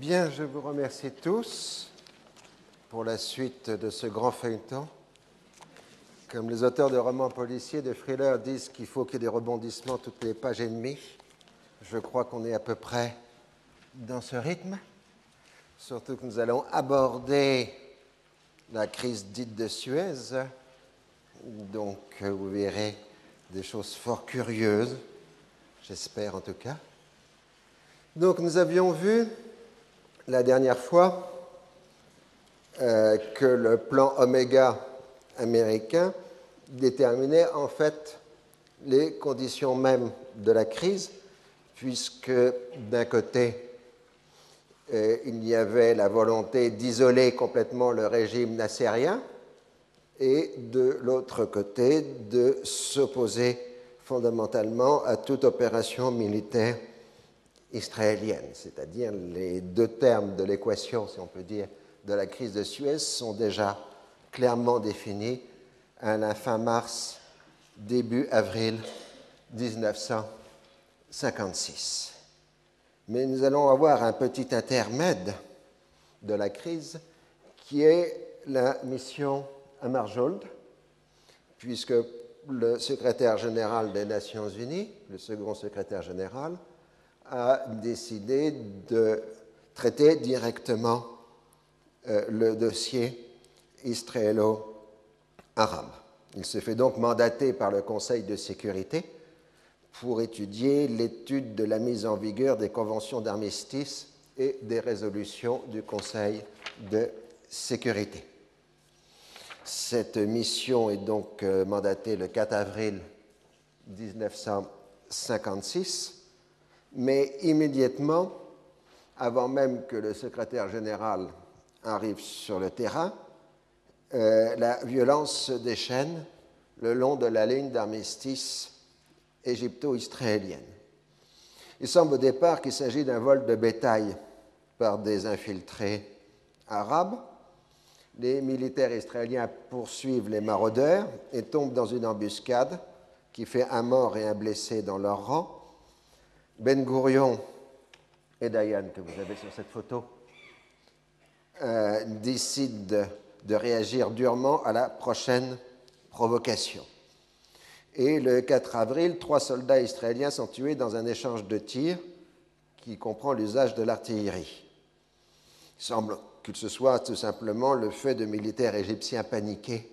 Bien, je vous remercie tous pour la suite de ce grand feuilleton. Comme les auteurs de romans policiers, de thrillers disent qu'il faut qu'il y ait des rebondissements toutes les pages et demie, je crois qu'on est à peu près dans ce rythme. Surtout que nous allons aborder la crise dite de Suez. Donc, vous verrez des choses fort curieuses, j'espère en tout cas. Donc, nous avions vu la dernière fois euh, que le plan Oméga américain déterminait en fait les conditions mêmes de la crise, puisque d'un côté, euh, il y avait la volonté d'isoler complètement le régime nassérien et de l'autre côté, de s'opposer fondamentalement à toute opération militaire israélienne, c'est-à-dire les deux termes de l'équation, si on peut dire, de la crise de Suez sont déjà clairement définis à la fin mars, début avril 1956. Mais nous allons avoir un petit intermède de la crise qui est la mission Amarjold, puisque le secrétaire général des Nations Unies, le second secrétaire général, a décidé de traiter directement euh, le dossier israélo-arabe. Il se fait donc mandater par le Conseil de sécurité pour étudier l'étude de la mise en vigueur des conventions d'armistice et des résolutions du Conseil de sécurité. Cette mission est donc euh, mandatée le 4 avril 1956 mais immédiatement, avant même que le secrétaire général arrive sur le terrain, euh, la violence se déchaîne le long de la ligne d'armistice égypto-israélienne. Il semble au départ qu'il s'agit d'un vol de bétail par des infiltrés arabes. Les militaires israéliens poursuivent les maraudeurs et tombent dans une embuscade qui fait un mort et un blessé dans leur rang. Ben Gurion et Dayan, que vous avez sur cette photo, euh, décident de réagir durement à la prochaine provocation. Et le 4 avril, trois soldats israéliens sont tués dans un échange de tirs qui comprend l'usage de l'artillerie. Il semble que ce soit tout simplement le fait de militaires égyptiens paniqués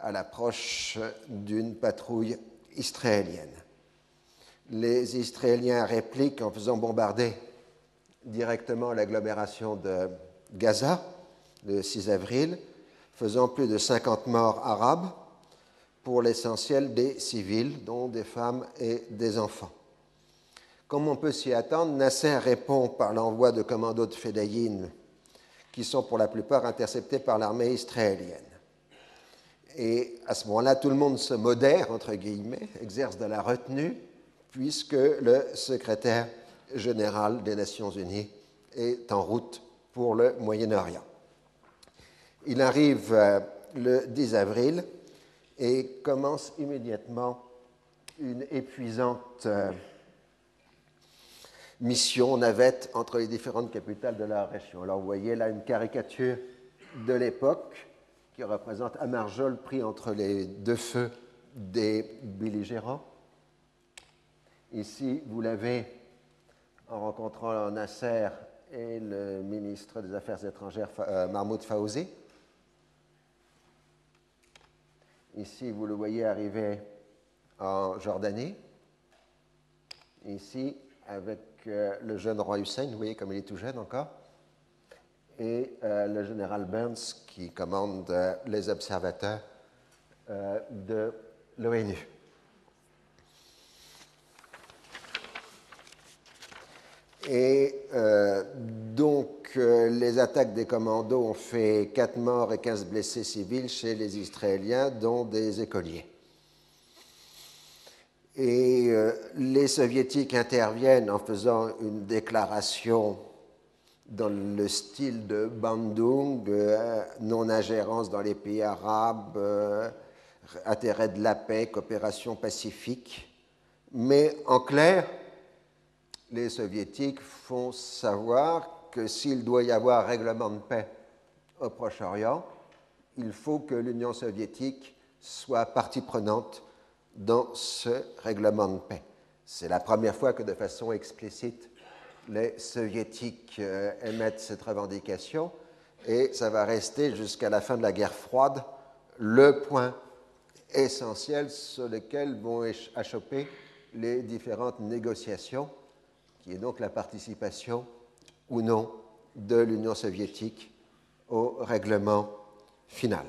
à l'approche d'une patrouille israélienne les Israéliens répliquent en faisant bombarder directement l'agglomération de Gaza le 6 avril, faisant plus de 50 morts arabes, pour l'essentiel des civils, dont des femmes et des enfants. Comme on peut s'y attendre, Nasser répond par l'envoi de commandos de Fedayin, qui sont pour la plupart interceptés par l'armée israélienne. Et à ce moment-là, tout le monde se modère, entre guillemets, exerce de la retenue, puisque le secrétaire général des Nations Unies est en route pour le Moyen-Orient. Il arrive euh, le 10 avril et commence immédiatement une épuisante euh, mission navette entre les différentes capitales de la région. Alors vous voyez là une caricature de l'époque qui représente Amarjol pris entre les deux feux des belligérants. Ici, vous l'avez en rencontrant Nasser et le ministre des Affaires étrangères euh, Mahmoud Fawzi. Ici, vous le voyez arriver en Jordanie. Ici, avec euh, le jeune roi Hussein, vous voyez comme il est tout jeune encore. Et euh, le général Burns qui commande les observateurs de l'ONU. Et euh, donc, euh, les attaques des commandos ont fait 4 morts et 15 blessés civils chez les Israéliens, dont des écoliers. Et euh, les soviétiques interviennent en faisant une déclaration dans le style de Bandung, non-ingérence dans les pays arabes, intérêt de la paix, coopération pacifique. Mais en clair, les soviétiques font savoir que s'il doit y avoir règlement de paix au Proche-Orient, il faut que l'Union soviétique soit partie prenante dans ce règlement de paix. C'est la première fois que de façon explicite les soviétiques euh, émettent cette revendication et ça va rester jusqu'à la fin de la guerre froide le point essentiel sur lequel vont achoper les différentes négociations, qui est donc la participation ou non de l'Union soviétique au règlement final.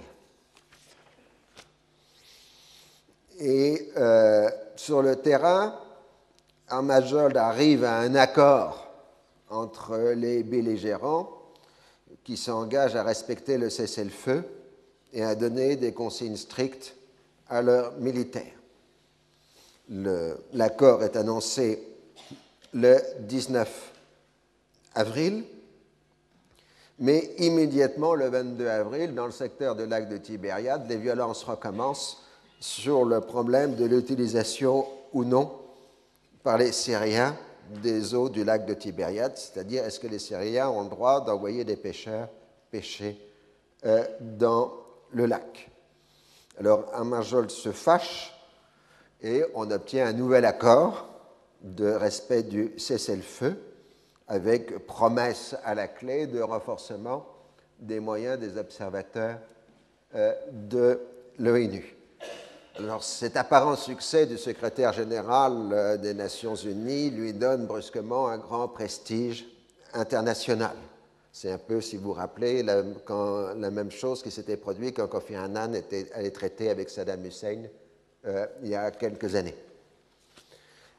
Et euh, sur le terrain, Armajold arrive à un accord entre les belligérants qui s'engagent à respecter le cessez-le-feu et à donner des consignes strictes à leurs militaires. L'accord est annoncé le 19 avril, mais immédiatement le 22 avril, dans le secteur du lac de Tibériade, les violences recommencent sur le problème de l'utilisation ou non par les Syriens des eaux du lac de Tibériade, c'est-à-dire est-ce que les Syriens ont le droit d'envoyer des pêcheurs pêcher euh, dans le lac? Alors Amarjol se fâche et on obtient un nouvel accord de respect du cessez-le-feu avec promesse à la clé de renforcement des moyens des observateurs euh, de l'ONU. Alors cet apparent succès du secrétaire général euh, des Nations Unies lui donne brusquement un grand prestige international. C'est un peu, si vous vous rappelez, la, même chose qui s'était produite quand Kofi Annan était allé traiter avec Saddam Hussein euh, il y a quelques années.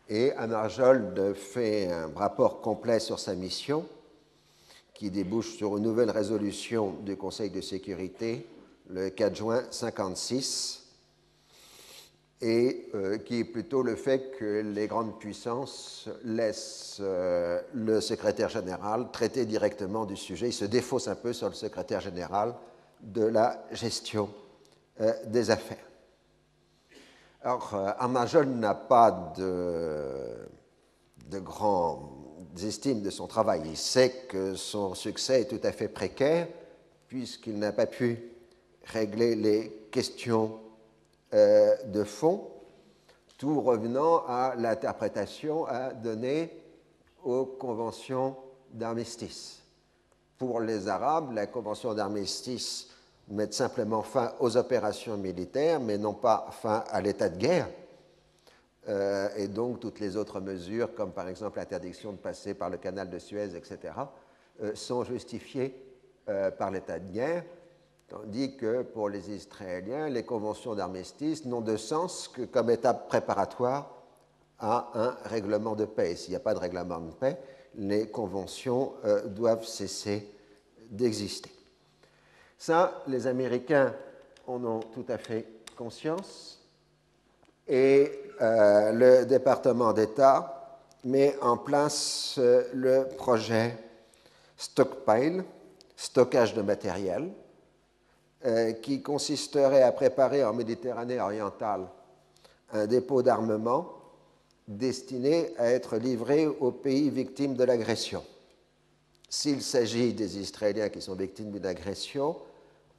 Et Amarjold fait un rapport complet sur sa mission qui débouche sur une nouvelle résolution du Conseil de sécurité le 4 juin 56 et euh, qui est plutôt le fait que les grandes puissances laissent euh, le secrétaire général traiter directement du sujet. Il se défausse un peu sur le secrétaire général de la gestion euh, des affaires. Alors, Amajol n'a pas de, de grandes estimes de son travail. Il sait que son succès est tout à fait précaire puisqu'il n'a pas pu régler les questions euh, de fond, tout revenant à l'interprétation à donner aux conventions d'armistice. Pour les Arabes, la convention d'armistice met simplement fin aux opérations militaires, mais non pas fin à l'état de guerre. Euh, et donc toutes les autres mesures, comme par exemple l'interdiction de passer par le canal de Suez, etc., euh, sont justifiées par l'état de guerre. Tandis que pour les Israéliens, les conventions d'armistice n'ont de sens que comme étape préparatoire à un règlement de paix. S'il n'y a pas de règlement de paix, les conventions euh, doivent cesser d'exister. Ça, les Américains en ont tout à fait conscience et euh, le département d'État met en place euh, le projet Stockpile, stockage de matériel, euh, qui consisterait à préparer en Méditerranée orientale un dépôt d'armement destiné à être livré aux pays victimes de l'agression. S'il s'agit des Israéliens qui sont victimes d'une agression,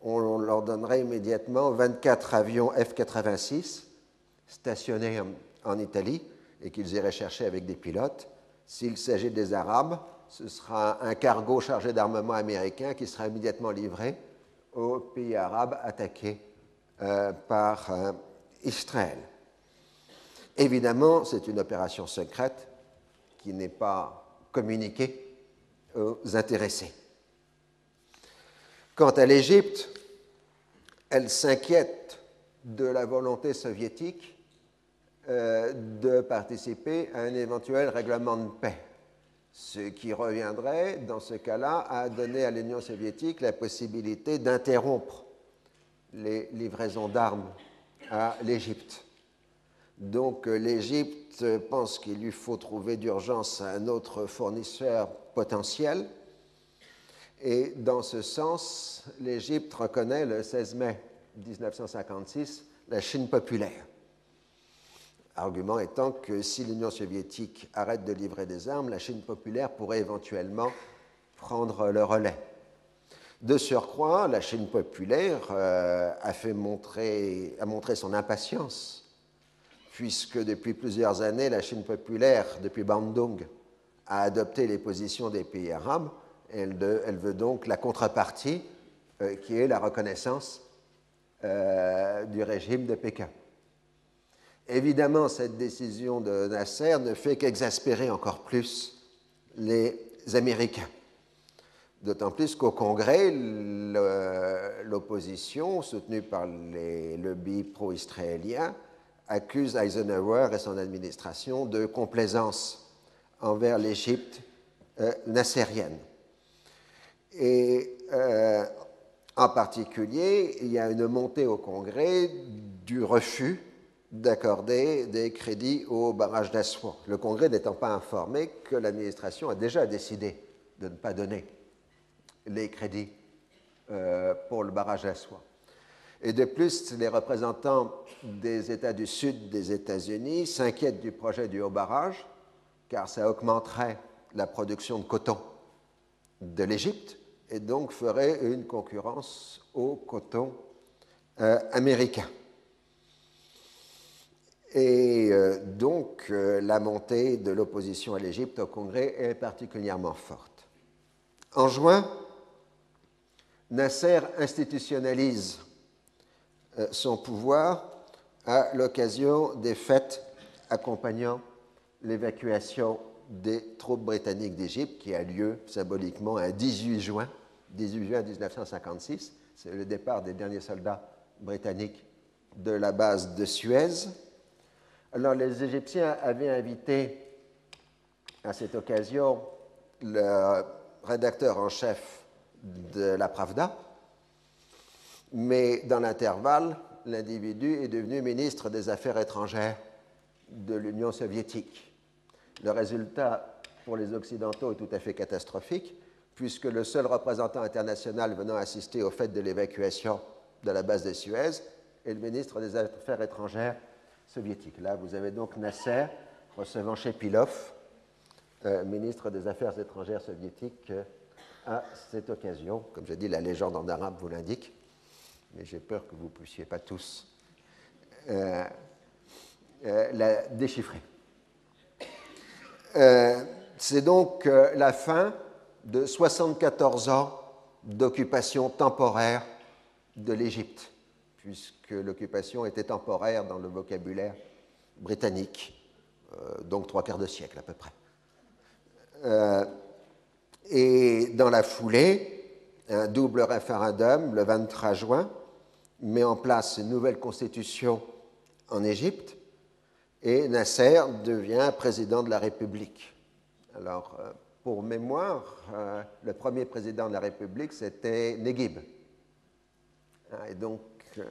on leur donnerait immédiatement 24 avions F-86 stationnés en, Italie et qu'ils iraient chercher avec des pilotes. S'il s'agit des Arabes, ce sera un cargo chargé d'armement américain qui sera immédiatement livré aux pays arabes attaqués euh, par euh, Israël. Évidemment, c'est une opération secrète qui n'est pas communiquée aux intéressés. Quant à l'Égypte, elle s'inquiète de la volonté soviétique euh, de participer à un éventuel règlement de paix ce qui reviendrait, dans ce cas-là, à donner à l'Union soviétique la possibilité d'interrompre les livraisons d'armes à l'Égypte. Donc euh, l'Égypte pense qu'il lui faut trouver d'urgence un autre fournisseur potentiel. Et dans ce sens, l'Égypte reconnaît le 16 mai 1956 la Chine populaire. Argument étant que si l'Union soviétique arrête de livrer des armes, la Chine populaire pourrait éventuellement prendre le relais. De surcroît, la Chine populaire euh, a, fait montrer, a montré son impatience, puisque depuis plusieurs années, la Chine populaire, depuis Bandung, a adopté les positions des pays arabes. Elle, veut donc la contrepartie, euh, qui est la reconnaissance euh, du régime de Pékin. Évidemment, cette décision de Nasser ne fait qu'exaspérer encore plus les Américains. D'autant plus qu'au Congrès, l'opposition, soutenue par les lobbies pro-israéliens, accuse Eisenhower et son administration de complaisance envers l'Égypte euh, nassérienne. Et euh, en particulier, il y a une montée au Congrès du refus d'accorder des crédits au barrage d'Aswan. Le Congrès n'étant pas informé que l'administration a déjà décidé de ne pas donner les crédits euh, pour le barrage soie. Et de plus, les représentants des États du Sud des États-Unis s'inquiètent du projet du haut barrage, car ça augmenterait la production de coton de l'Égypte et donc ferait une concurrence au coton euh, américain. Et euh, donc, la montée de l'opposition à l'Égypte au Congrès est particulièrement forte. En juin, Nasser institutionnalise euh, son pouvoir à l'occasion des fêtes accompagnant l'évacuation des troupes britanniques d'Égypte qui a lieu symboliquement un 18 juin, 18 juin 1956. C'est le départ des derniers soldats britanniques de la base de Suez. Alors les Égyptiens avaient invité à cette occasion le rédacteur en chef de la Pravda, mais dans l'intervalle, l'individu est devenu ministre des Affaires étrangères de l'Union soviétique. Le résultat pour les Occidentaux est tout à fait catastrophique, puisque le seul représentant international venant assister au fait de l'évacuation de la base de Suez est le ministre des Affaires étrangères soviétique. Là, vous avez donc Nasser recevant Shepilov, euh, ministre des Affaires étrangères soviétiques, euh, à cette occasion. Comme j'ai dit, la légende en arabe vous l'indique, mais j'ai peur que vous ne puissiez pas tous euh, la déchiffrer. C'est donc la fin de 74 ans d'occupation temporaire de l'Égypte, puisque l'occupation était temporaire dans le vocabulaire britannique, donc trois quarts de siècle à peu près. Et dans la foulée, un double référendum le 23 juin met en place une nouvelle constitution en Égypte et Nasser devient président de la République. Alors, euh, pour mémoire, euh, le premier président de la République, c'était Neguib. Ah, et donc, euh,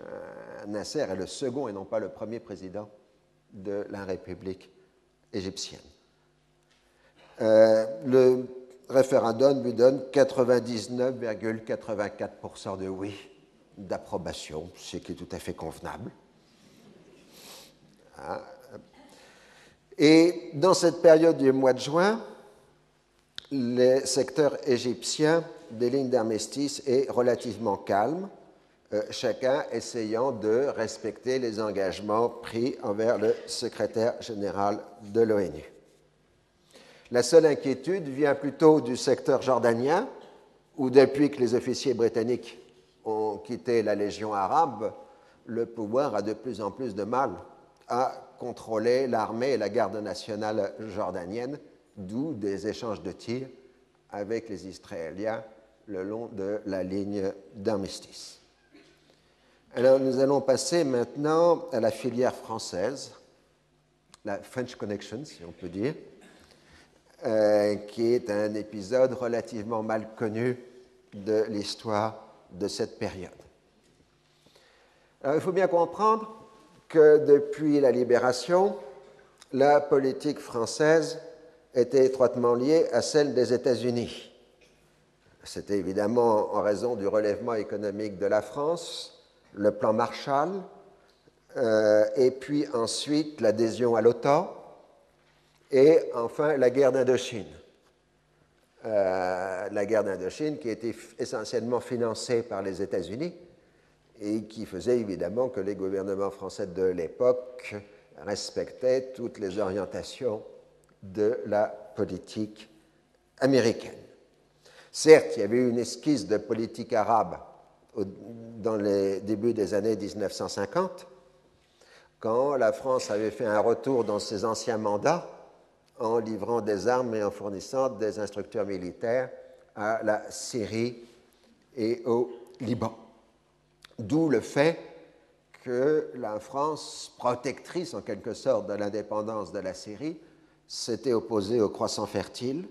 Nasser est le second et non pas le premier président de la République égyptienne. le référendum lui donne 99,84% de oui, d'approbation, ce qui est tout à fait convenable. Ah. Et dans cette période du mois de juin, le secteur égyptien des lignes d'armistice est relativement calme, euh, chacun essayant de respecter les engagements pris envers le secrétaire général de l'ONU. La seule inquiétude vient plutôt du secteur jordanien, où depuis que les officiers britanniques ont quitté la Légion arabe, le pouvoir a de plus en plus de mal à contrôler l'armée et la garde nationale jordanienne, d'où des échanges de tirs avec les Israéliens le long de la ligne d'armistice. Alors nous allons passer maintenant à la filière française, la French Connection, si on peut dire. Euh, qui est un épisode relativement mal connu de l'histoire de cette période. il faut bien comprendre que depuis la libération, la politique française était étroitement liée à celle des États-Unis. C'était évidemment en raison du relèvement économique de la France, le plan Marshall, euh, et puis ensuite l'adhésion à l'OTAN, et enfin la guerre d'Indochine. la guerre d'Indochine qui était essentiellement financée par les États-Unis et qui faisait évidemment que les gouvernements français de l'époque respectaient toutes les orientations de la politique américaine. Certes, il y avait eu une esquisse de politique arabe dans les débuts des années 1950, quand la France avait fait un retour dans ses anciens mandats en livrant des armes et en fournissant des instructeurs militaires à la Syrie et au Liban. D'où le fait que la France, protectrice en quelque sorte de l'indépendance de la Syrie, s'était opposée au croissant fertile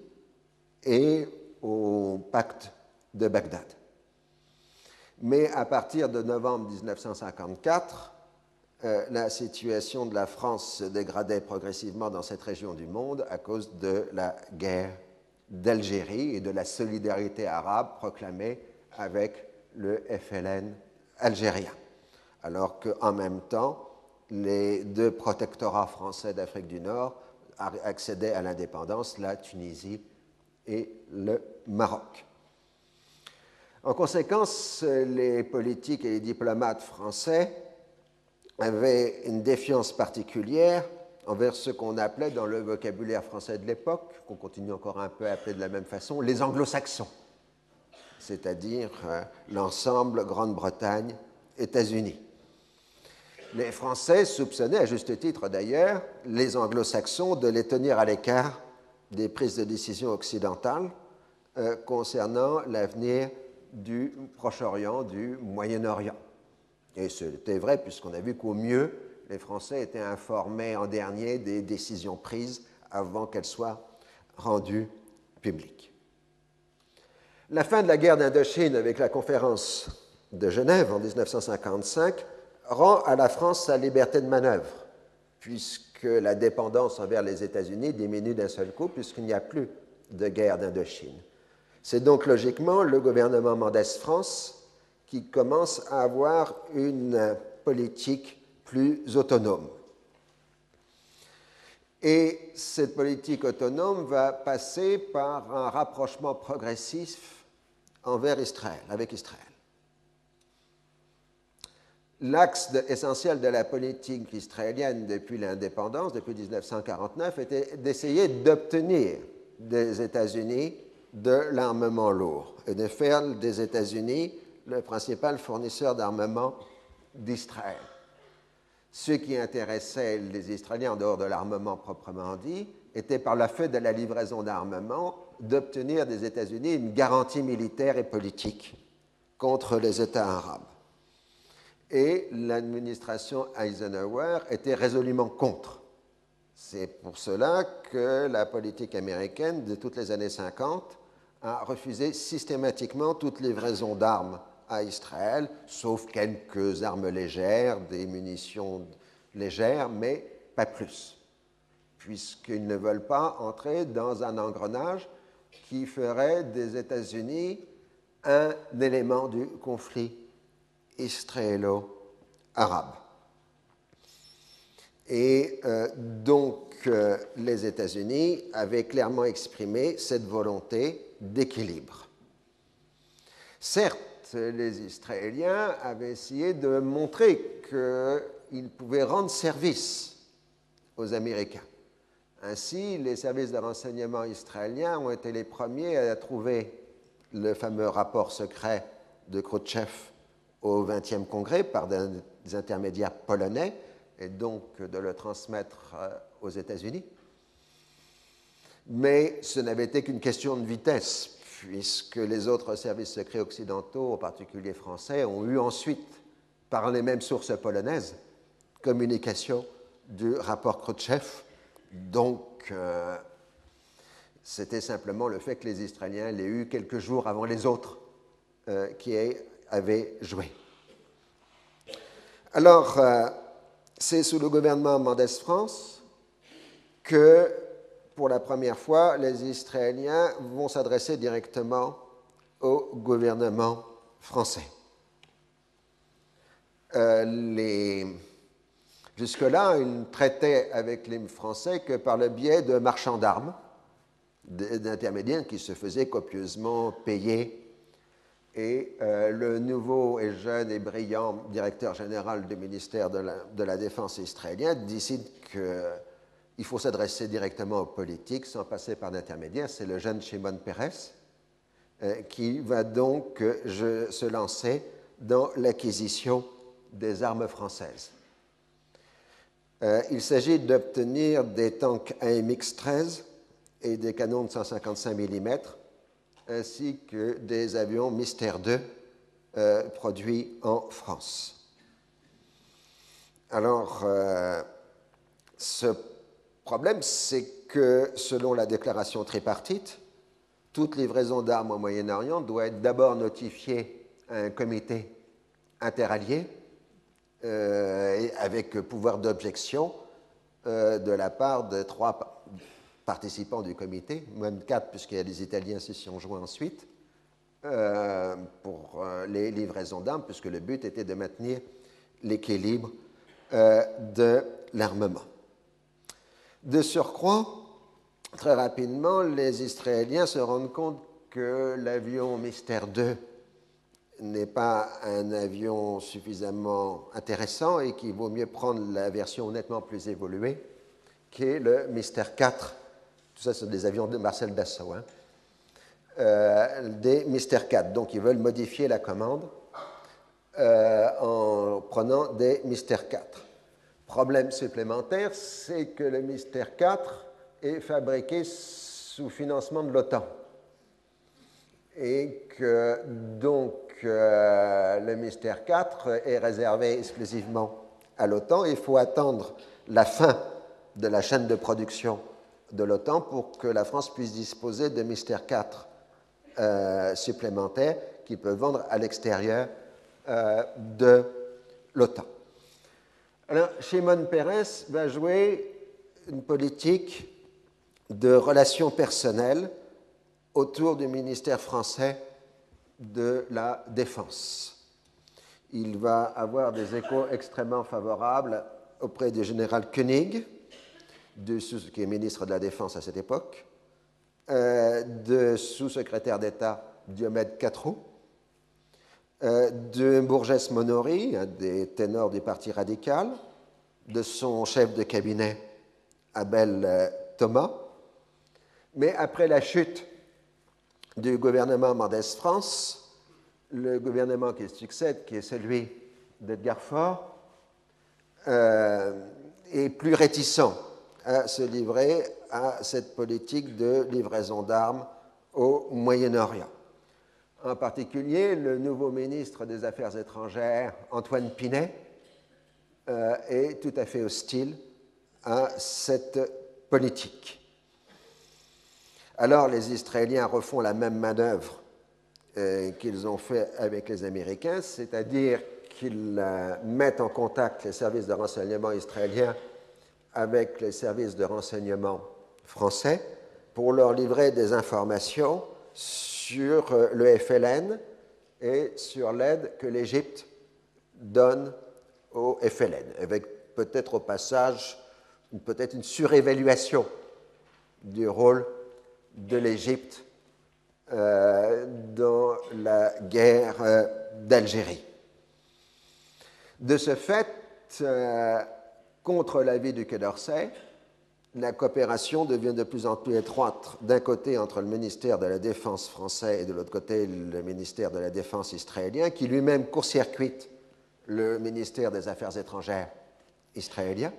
et au pacte de Bagdad. Mais à partir de novembre 1954, euh, la situation de la France se dégradait progressivement dans cette région du monde à cause de la guerre d'Algérie et de la solidarité arabe proclamée avec le FLN algérien. Alors qu'en même temps, les deux protectorats français d'Afrique du Nord accédaient à l'indépendance, la Tunisie et le Maroc. En conséquence, les politiques et les diplomates français avaient une défiance particulière envers ce qu'on appelait dans le vocabulaire français de l'époque, qu'on continue encore un peu à appeler de la même façon, les anglo-saxons, c'est-à-dire euh, l'ensemble Grande-Bretagne, États-Unis. Les Français soupçonnaient, à juste titre d'ailleurs, les anglo-saxons de les tenir à l'écart des prises de décision occidentales euh, concernant l'avenir du Proche-Orient, du Moyen-Orient. Et c'était vrai puisqu'on a vu qu'au mieux, les Français étaient informés en dernier des décisions prises avant qu'elles soient rendues publiques. La fin de la guerre d'Indochine avec la conférence de Genève en 1955 rend à la France sa liberté de manœuvre, puisque la dépendance envers les États-Unis diminue d'un seul coup, puisqu'il n'y a plus de guerre d'Indochine. C'est donc logiquement le gouvernement Mendès France qui commence à avoir une politique plus autonome. Et cette politique autonome va passer par un rapprochement progressif envers Israël, avec Israël. L'axe essentiel de la politique israélienne depuis l'indépendance, depuis 1949, était d'essayer d'obtenir des États-Unis de l'armement lourd et de faire des États-Unis le principal fournisseur d'armement d'Israël. Ce qui intéressait les Israéliens en dehors de l'armement proprement dit était par la fait de la livraison d'armement d'obtenir des États-Unis une garantie militaire et politique contre les États arabes et l'administration Eisenhower était résolument contre. C'est pour cela que la politique américaine de toutes les années 50 a refusé systématiquement toute livraison d'armes à Israël, sauf quelques armes légères, des munitions légères, mais pas plus, puisqu'ils ne veulent pas entrer dans un engrenage qui ferait des États-Unis un élément du conflit israélo-arabe. Et euh, donc euh, les États-Unis avaient clairement exprimé cette volonté d'équilibre. Certes, les Israéliens avaient essayé de montrer qu'ils pouvaient rendre service aux Américains. Ainsi, les services de renseignement israéliens ont été les premiers à trouver le fameux rapport secret de Khrouchtchev au XXe congrès par des intermédiaires polonais et donc de le transmettre euh, aux États-Unis. Mais ce n'avait été qu'une question de vitesse, puisque les autres services secrets occidentaux, en particulier français, ont eu ensuite, par les mêmes sources polonaises, communication du rapport Khrouchtchev. Donc, euh, c'était simplement le fait que les Israéliens l'aient eu quelques jours avant les autres euh, qui avait joué. Alors, euh, c'est sous le gouvernement Mendès France que, pour la première fois, les Israéliens vont s'adresser directement au gouvernement français. Euh, jusque-là, ils ne traitaient avec les Français que par le biais de marchands d'armes d'intermédiaires qui se faisaient copieusement payer. Et euh, le nouveau et jeune et brillant directeur général du ministère de la, Défense israélien décide qu'il faut s'adresser directement aux politiques sans passer par d'intermédiaires. C'est le jeune Shimon Peres euh, qui va donc je, se lancer dans l'acquisition des armes françaises. Euh, il s'agit d'obtenir des tanks AMX-13 et des canons de 155 mm, ainsi que des avions Mystère 2 euh, produits en France. Alors, euh, ce problème, c'est que selon la déclaration tripartite, toute livraison d'armes au Moyen-Orient doit être d'abord notifiée à un comité interallié euh, avec pouvoir d'objection de la part de trois participants du comité, même quatre, puisqu'il y a des Italiens qui s'y ont joints ensuite, euh, pour les livraisons d'armes, puisque le but était de maintenir l'équilibre de l'armement. De surcroît, très rapidement, les Israéliens se rendent compte que l'avion Mystère 2 n'est pas un avion suffisamment intéressant et qu'il vaut mieux prendre la version nettement plus évoluée, qui est le Mystère 4. Ça, ce sont des avions de Marcel Dassault. Hein. Euh, des Mystère 4. Donc, ils veulent modifier la commande euh, en prenant des Mystère 4. Problème supplémentaire, c'est que le Mystère 4 est fabriqué sous financement de l'OTAN. Et que donc le Mystère 4 est réservé exclusivement à l'OTAN. Il faut attendre la fin de la chaîne de production de l'OTAN pour que la France puisse disposer de Mystère 4 euh, supplémentaires qu'il peut vendre à l'extérieur euh, de l'OTAN. Alors, Shimon Peres va jouer une politique de relations personnelles autour du ministère français de la défense. Il va avoir des échos extrêmement favorables auprès du général Koenig, de, qui est ministre de la Défense à cette époque, euh, de sous-secrétaire d'État Diomède Catrou, euh, de Bourges Monori, un des ténors du Parti radical, de son chef de cabinet Abel euh, Thomas. Mais après la chute du gouvernement Mendès France, le gouvernement qui succède, qui est celui d'Edgar Faure, est plus réticent à se livrer à cette politique de livraison d'armes au Moyen-Orient. En particulier, le nouveau ministre des Affaires étrangères, Antoine Pinet, euh, est tout à fait hostile à cette politique. Alors les Israéliens refont la même manœuvre euh, qu'ils ont fait avec les Américains, c'est-à-dire qu'ils euh, mettent en contact les services de renseignement israéliens avec les services de renseignement français pour leur livrer des informations sur euh, le FLN et sur l'aide que l'Égypte donne au FLN, avec peut-être au passage peut-être une surévaluation du rôle de l'Égypte euh, dans la guerre euh, d'Algérie. De ce fait, contre l'avis du Quai d'Orsay, la coopération devient de plus en plus étroite. D'un côté entre le ministère de la Défense français et de l'autre côté le ministère de la Défense israélien, qui lui-même court-circuite le ministère des Affaires étrangères israélien,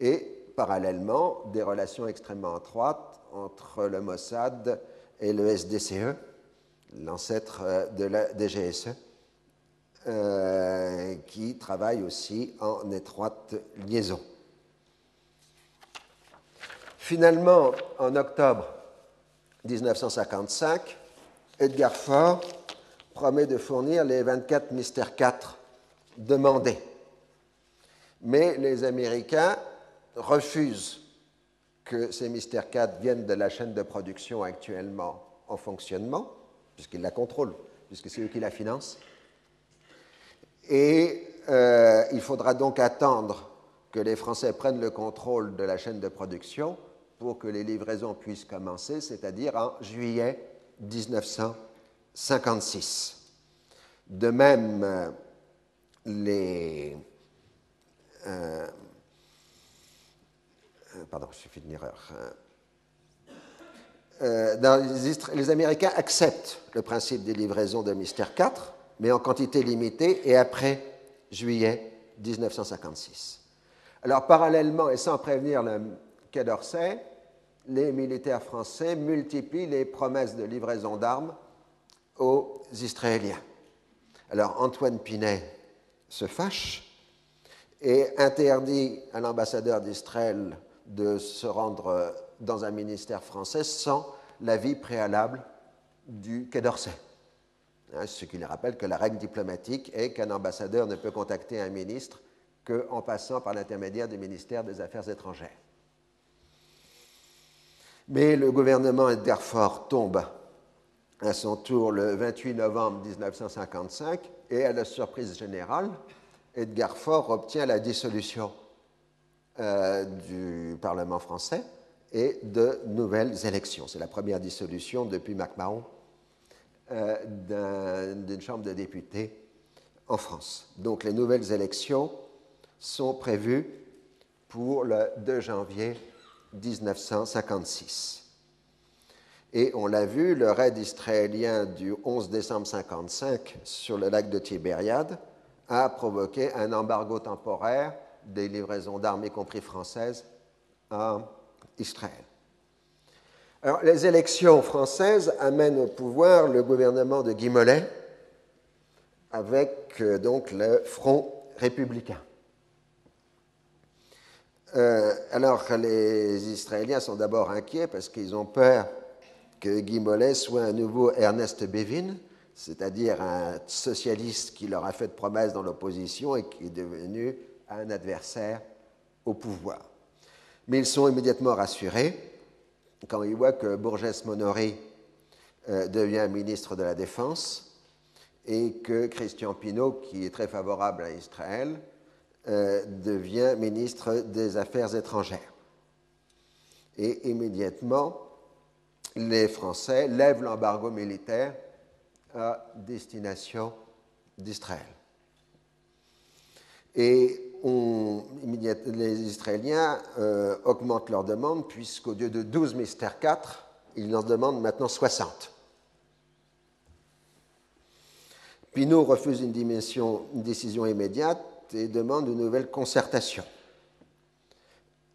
et parallèlement des relations extrêmement étroites entre le Mossad et le SDCE, l'ancêtre euh, de la DGSE, euh, qui travaille aussi en étroite liaison. Finalement, en octobre 1955, Edgar Faure promet de fournir les 24 Mystère 4 demandés. Mais les Américains refusent que ces Mystère 4 viennent de la chaîne de production actuellement en fonctionnement, puisqu'ils la contrôlent, puisque c'est eux qui la financent. Et euh, il faudra donc attendre que les Français prennent le contrôle de la chaîne de production pour que les livraisons puissent commencer, c'est-à-dire en juillet 1956. De même, les... Euh, pardon, j'ai fait une erreur. Euh, les, Américains acceptent le principe des livraisons de Mystère 4, mais en quantité limitée et après juillet 1956. Alors, parallèlement et sans prévenir le Quai d'Orsay, les militaires français multiplient les promesses de livraison d'armes aux Israéliens. Alors, Antoine Pinet se fâche et interdit à l'ambassadeur d'Israël de se rendre dans un ministère français sans l'avis préalable du Quai d'Orsay. Hein, ce qui rappelle que la règle diplomatique est qu'un ambassadeur ne peut contacter un ministre qu'en passant par l'intermédiaire du ministère des Affaires étrangères. Mais le gouvernement Darfur tombe à son tour le 28 novembre 1955 et à la surprise générale, Edgar Faure obtient la dissolution euh, du Parlement français et de nouvelles élections. C'est la première dissolution depuis MacMahon euh, d'une chambre de députés en France. Donc les nouvelles élections sont prévues pour le 2 janvier 1956. Et on l'a vu, le raid israélien du 11 décembre 1955 sur le lac de Tibériade a provoqué un embargo temporaire des livraisons d'armes, y compris françaises, à Israël. Les élections françaises amènent au pouvoir le gouvernement de Guy Mollet avec euh, donc le Front républicain. Euh, alors, les Israéliens sont d'abord inquiets parce qu'ils ont peur que Guy Mollet soit un nouveau Ernest Bevin, c'est-à-dire un socialiste qui leur a fait de promesses dans l'opposition et qui est devenu un adversaire au pouvoir. Mais ils sont immédiatement rassurés quand ils voient que Bourges Monory euh, devient ministre de la Défense et que Christian Pinault, qui est très favorable à Israël, euh, devient ministre des Affaires étrangères. Et immédiatement, les Français lèvent l'embargo militaire à destination d'Israël. Et les Israéliens euh, augmentent leur demande, puisqu'au lieu de 12 mystères 4, ils en demandent maintenant 60. Pinot refuse une, décision immédiate et demande une nouvelle concertation.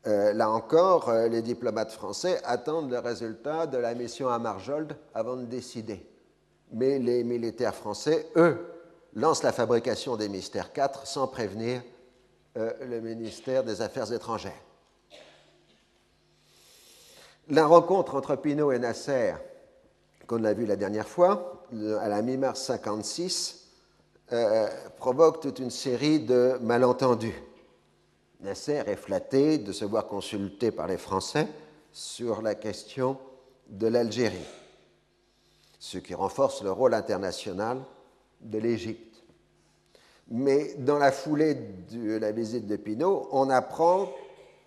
Euh, là encore, euh, les diplomates français attendent le résultat de la mission à Marjold avant de décider. Mais les militaires français, eux, lancent la fabrication des mystères 4 sans prévenir euh, le ministère des Affaires étrangères. La rencontre entre Pinault et Nasser, qu'on a vu la dernière fois, à la mi-mars 56, provoque toute une série de malentendus. Nasser est flatté de se voir consulté par les Français sur la question de l'Algérie, ce qui renforce le rôle international de l'Égypte. Mais dans la foulée de la visite de Pinault, on apprend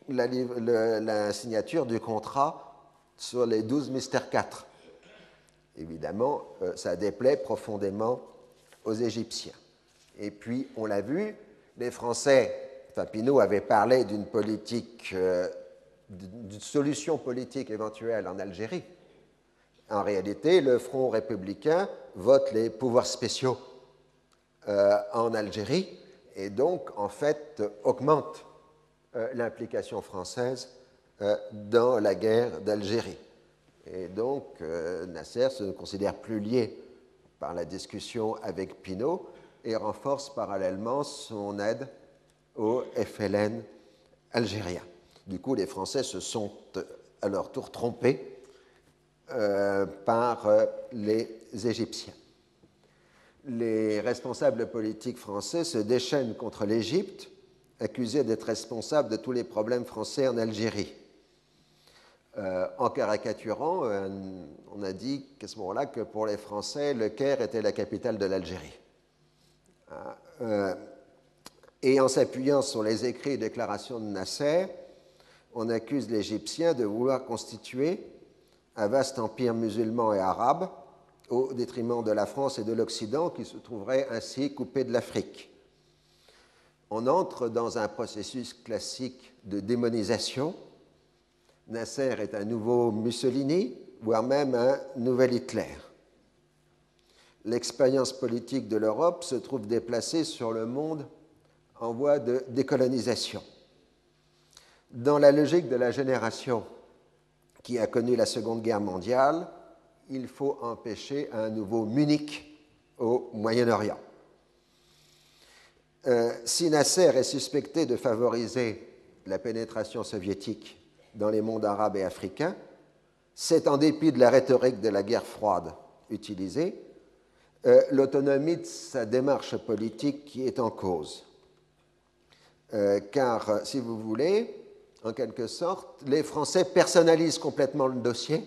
la, signature du contrat sur les 12 mystères 4. Évidemment, euh, ça déplaît profondément aux Égyptiens. Et puis, on l'a vu, les Français Pinot avait parlé d'une politique, euh, d'une solution politique éventuelle en Algérie. En réalité, le Front républicain vote les pouvoirs spéciaux en Algérie et donc, en fait, augmente euh, l'implication française dans la guerre d'Algérie. Et donc, Nasser se considère plus lié par la discussion avec Pinot et renforce parallèlement son aide au FLN algérien. Du coup, les Français se sont euh, à leur tour trompés euh, par euh, les Égyptiens. Les responsables politiques français se déchaînent contre l'Égypte, accusés d'être responsables de tous les problèmes français en Algérie. en caricaturant, on a dit qu'à ce moment-là que pour les Français, le Caire était la capitale de l'Algérie. Et en s'appuyant sur les écrits et déclarations de Nasser, on accuse l'Égyptien de vouloir constituer un vaste empire musulman et arabe au détriment de la France et de l'Occident qui se trouveraient ainsi coupés de l'Afrique. On entre dans un processus classique de démonisation. Nasser est un nouveau Mussolini, voire même un nouvel Hitler. L'expérience politique de l'Europe se trouve déplacée sur le monde en voie de décolonisation. Dans la logique de la génération qui a connu la Seconde Guerre mondiale, il faut empêcher un nouveau Munich au Moyen-Orient. Euh, si Nasser est suspecté de favoriser la pénétration soviétique dans les mondes arabes et africains, c'est en dépit de la rhétorique de la guerre froide utilisée, euh, l'autonomie de sa démarche politique qui est en cause. Euh, car, si vous voulez, en quelque sorte, les Français personnalisent complètement le dossier,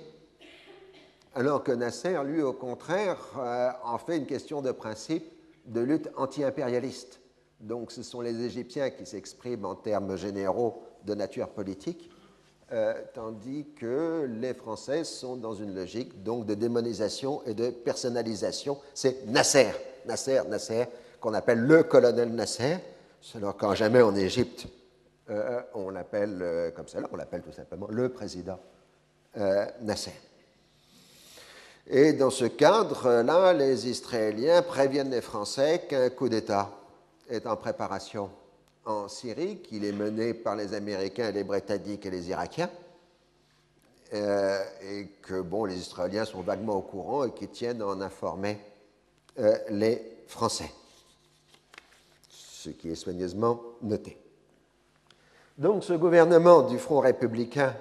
alors que Nasser, lui, au contraire, euh, en fait une question de principe de lutte anti-impérialiste. Donc ce sont les Égyptiens qui s'expriment en termes généraux de nature politique, euh, tandis que les Français sont dans une logique donc de démonisation et de personnalisation. C'est Nasser, Nasser, Nasser, qu'on appelle le colonel Nasser, alors quand jamais en Égypte euh, on l'appelle comme ça, on l'appelle tout simplement le président Nasser. Et dans ce cadre-là, les Israéliens préviennent les Français qu'un coup d'État est en préparation en Syrie, qu'il est mené par les Américains, les Britanniques et les Irakiens, et que bon, les Israéliens sont vaguement au courant et qui tiennent à en informer les Français, ce qui est soigneusement noté. Donc ce gouvernement du Front républicain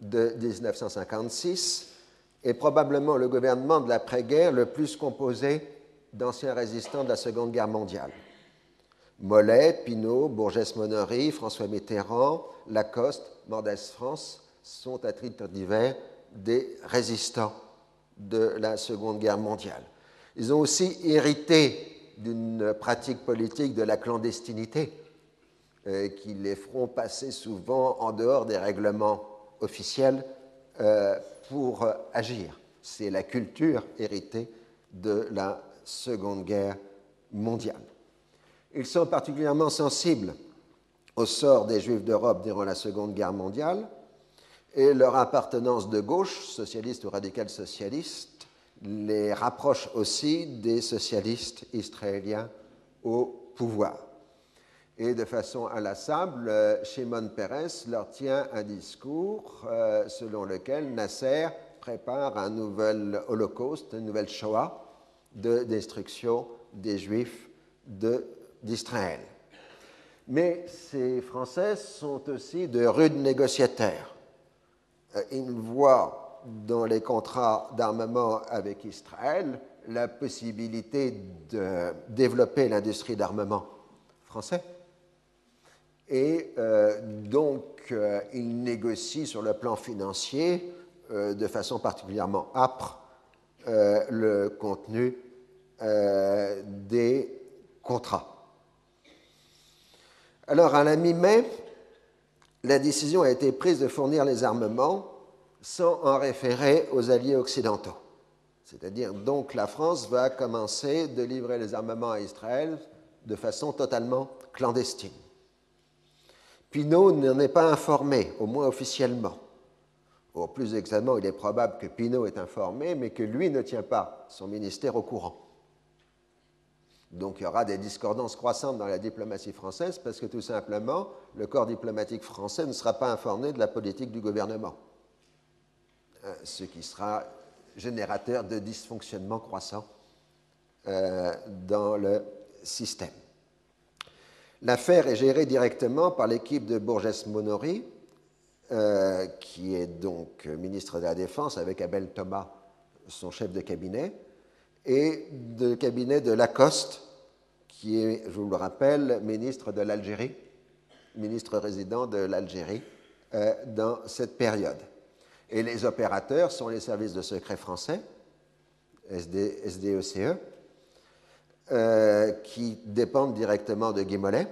de 1956 est probablement le gouvernement de l'après-guerre le plus composé d'anciens résistants de la Seconde Guerre mondiale. Mollet, Pinault, Bourges-Monory, François Mitterrand, Lacoste, Mordès France sont à titre divers des résistants de la Seconde Guerre mondiale. Ils ont aussi hérité d'une pratique politique de la clandestinité euh, qui les feront passer souvent en dehors des règlements officiels pour agir. C'est la culture héritée de la Seconde Guerre mondiale. Ils sont particulièrement sensibles au sort des Juifs d'Europe durant la Seconde Guerre mondiale et leur appartenance de gauche, socialiste ou radical socialiste, les rapproche aussi des socialistes israéliens au pouvoir. Et de façon inlassable, euh, Shimon Peres leur tient un discours euh, selon lequel Nasser prépare un nouvel holocauste, une nouvelle Shoah de destruction des Juifs d'Israël. Mais ces Français sont aussi de rudes négociateurs. Euh, ils voient dans les contrats d'armement avec Israël la possibilité de développer l'industrie d'armement français et euh, donc, euh, il négocie sur le plan financier euh, de façon particulièrement âpre le contenu des contrats. Alors, à la mi-mai, la décision a été prise de fournir les armements sans en référer aux alliés occidentaux. C'est-à-dire, donc, la France va commencer de livrer les armements à Israël de façon totalement clandestine. Pinault n'en est pas informé, au moins officiellement. Au plus exactement, il est probable que Pinault est informé, mais que lui ne tient pas son ministère au courant. Donc il y aura des discordances croissantes dans la diplomatie française parce que tout simplement, le corps diplomatique français ne sera pas informé de la politique du gouvernement, euh, ce qui sera générateur de dysfonctionnements croissants euh, dans le système. L'affaire est gérée directement par l'équipe de Bourges-Monory, euh, qui est donc ministre de la Défense, avec Abel Thomas, son chef de cabinet, et le cabinet de Lacoste, qui est, je vous le rappelle, ministre de l'Algérie, ministre résident de l'Algérie euh, dans cette période. Et les opérateurs sont les services de secret français, SDECE, euh, qui dépendent directement de Guy Mollet.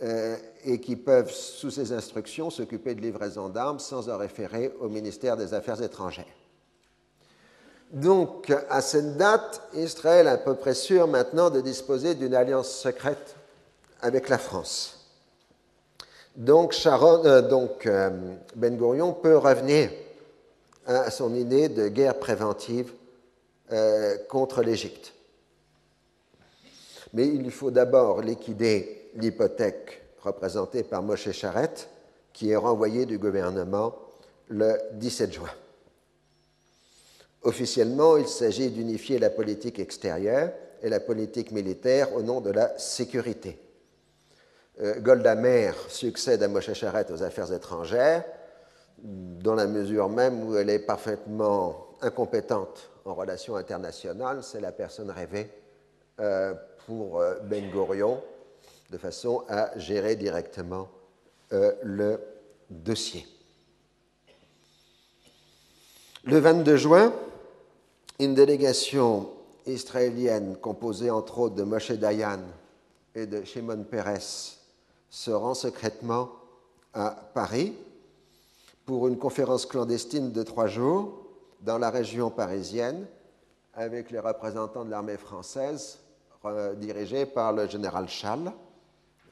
Euh, et qui peuvent, sous ses instructions, s'occuper de livraison d'armes sans en référer au ministère des Affaires étrangères. Donc, à cette date, Israël est à peu près sûr maintenant de disposer d'une alliance secrète avec la France. Donc, euh, euh, Ben Gurion peut revenir à son idée de guerre préventive contre l'Égypte. Mais il faut d'abord liquider l'hypothèque représentée par Moshe Charette, qui est renvoyé du gouvernement le 17 juin. Officiellement, il s'agit d'unifier la politique extérieure et la politique militaire au nom de la sécurité. Euh, Golda Meir succède à Moshe Charette aux affaires étrangères, dans la mesure même où elle est parfaitement incompétente en relations internationales, c'est la personne rêvée euh, pour euh, Ben Gurion, de façon à gérer directement le dossier. Le 22 juin, une délégation israélienne composée entre autres de Moshe Dayan et de Shimon Peres se rend secrètement à Paris pour une conférence clandestine de trois jours dans la région parisienne avec les représentants de l'armée française dirigés par le général Schall,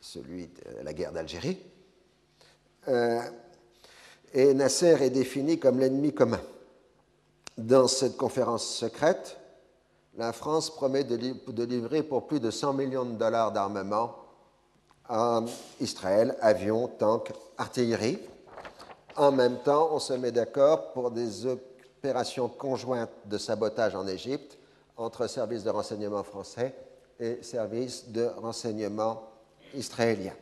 celui de la guerre d'Algérie. Euh, et Nasser est défini comme l'ennemi commun. Dans cette conférence secrète, la France promet de, livrer pour plus de 100 millions de dollars d'armement à Israël, avions, tanks, artillerie. En même temps, on se met d'accord pour des opérations conjointes de sabotage en Égypte entre services de renseignement français et services de renseignement israéliens.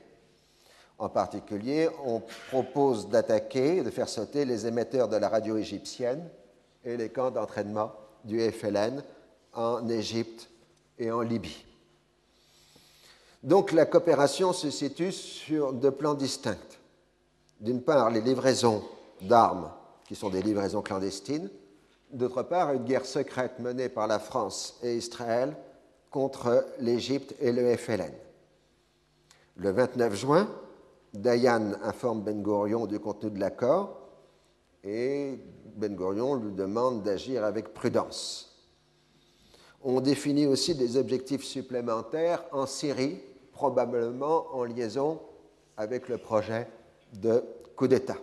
En particulier, on propose d'attaquer, de faire sauter les émetteurs de la radio égyptienne et les camps d'entraînement du FLN en Égypte et en Libye. Donc la coopération se situe sur deux plans distincts. D'une part, les livraisons d'armes, qui sont des livraisons clandestines. D'autre part, une guerre secrète menée par la France et Israël contre l'Égypte et le FLN. Le 29 juin, Dayan informe Ben Gurion du contenu de l'accord et Ben Gurion lui demande d'agir avec prudence. On définit aussi des objectifs supplémentaires en Syrie, probablement en liaison avec le projet de coup d'État.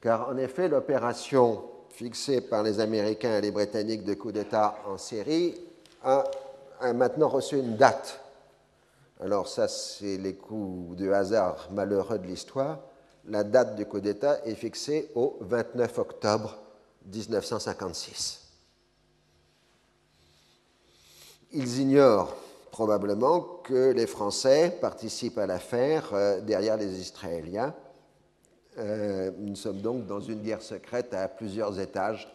Car en effet, l'opération fixée par les Américains et les Britanniques de coup d'État en Syrie a, maintenant reçu une date. Alors ça, c'est les coups de hasard malheureux de l'histoire la date du coup d'État est fixée au 29 octobre 1956. Ils ignorent probablement que les Français participent à l'affaire euh, derrière les Israéliens. Euh, nous sommes donc dans une guerre secrète à plusieurs étages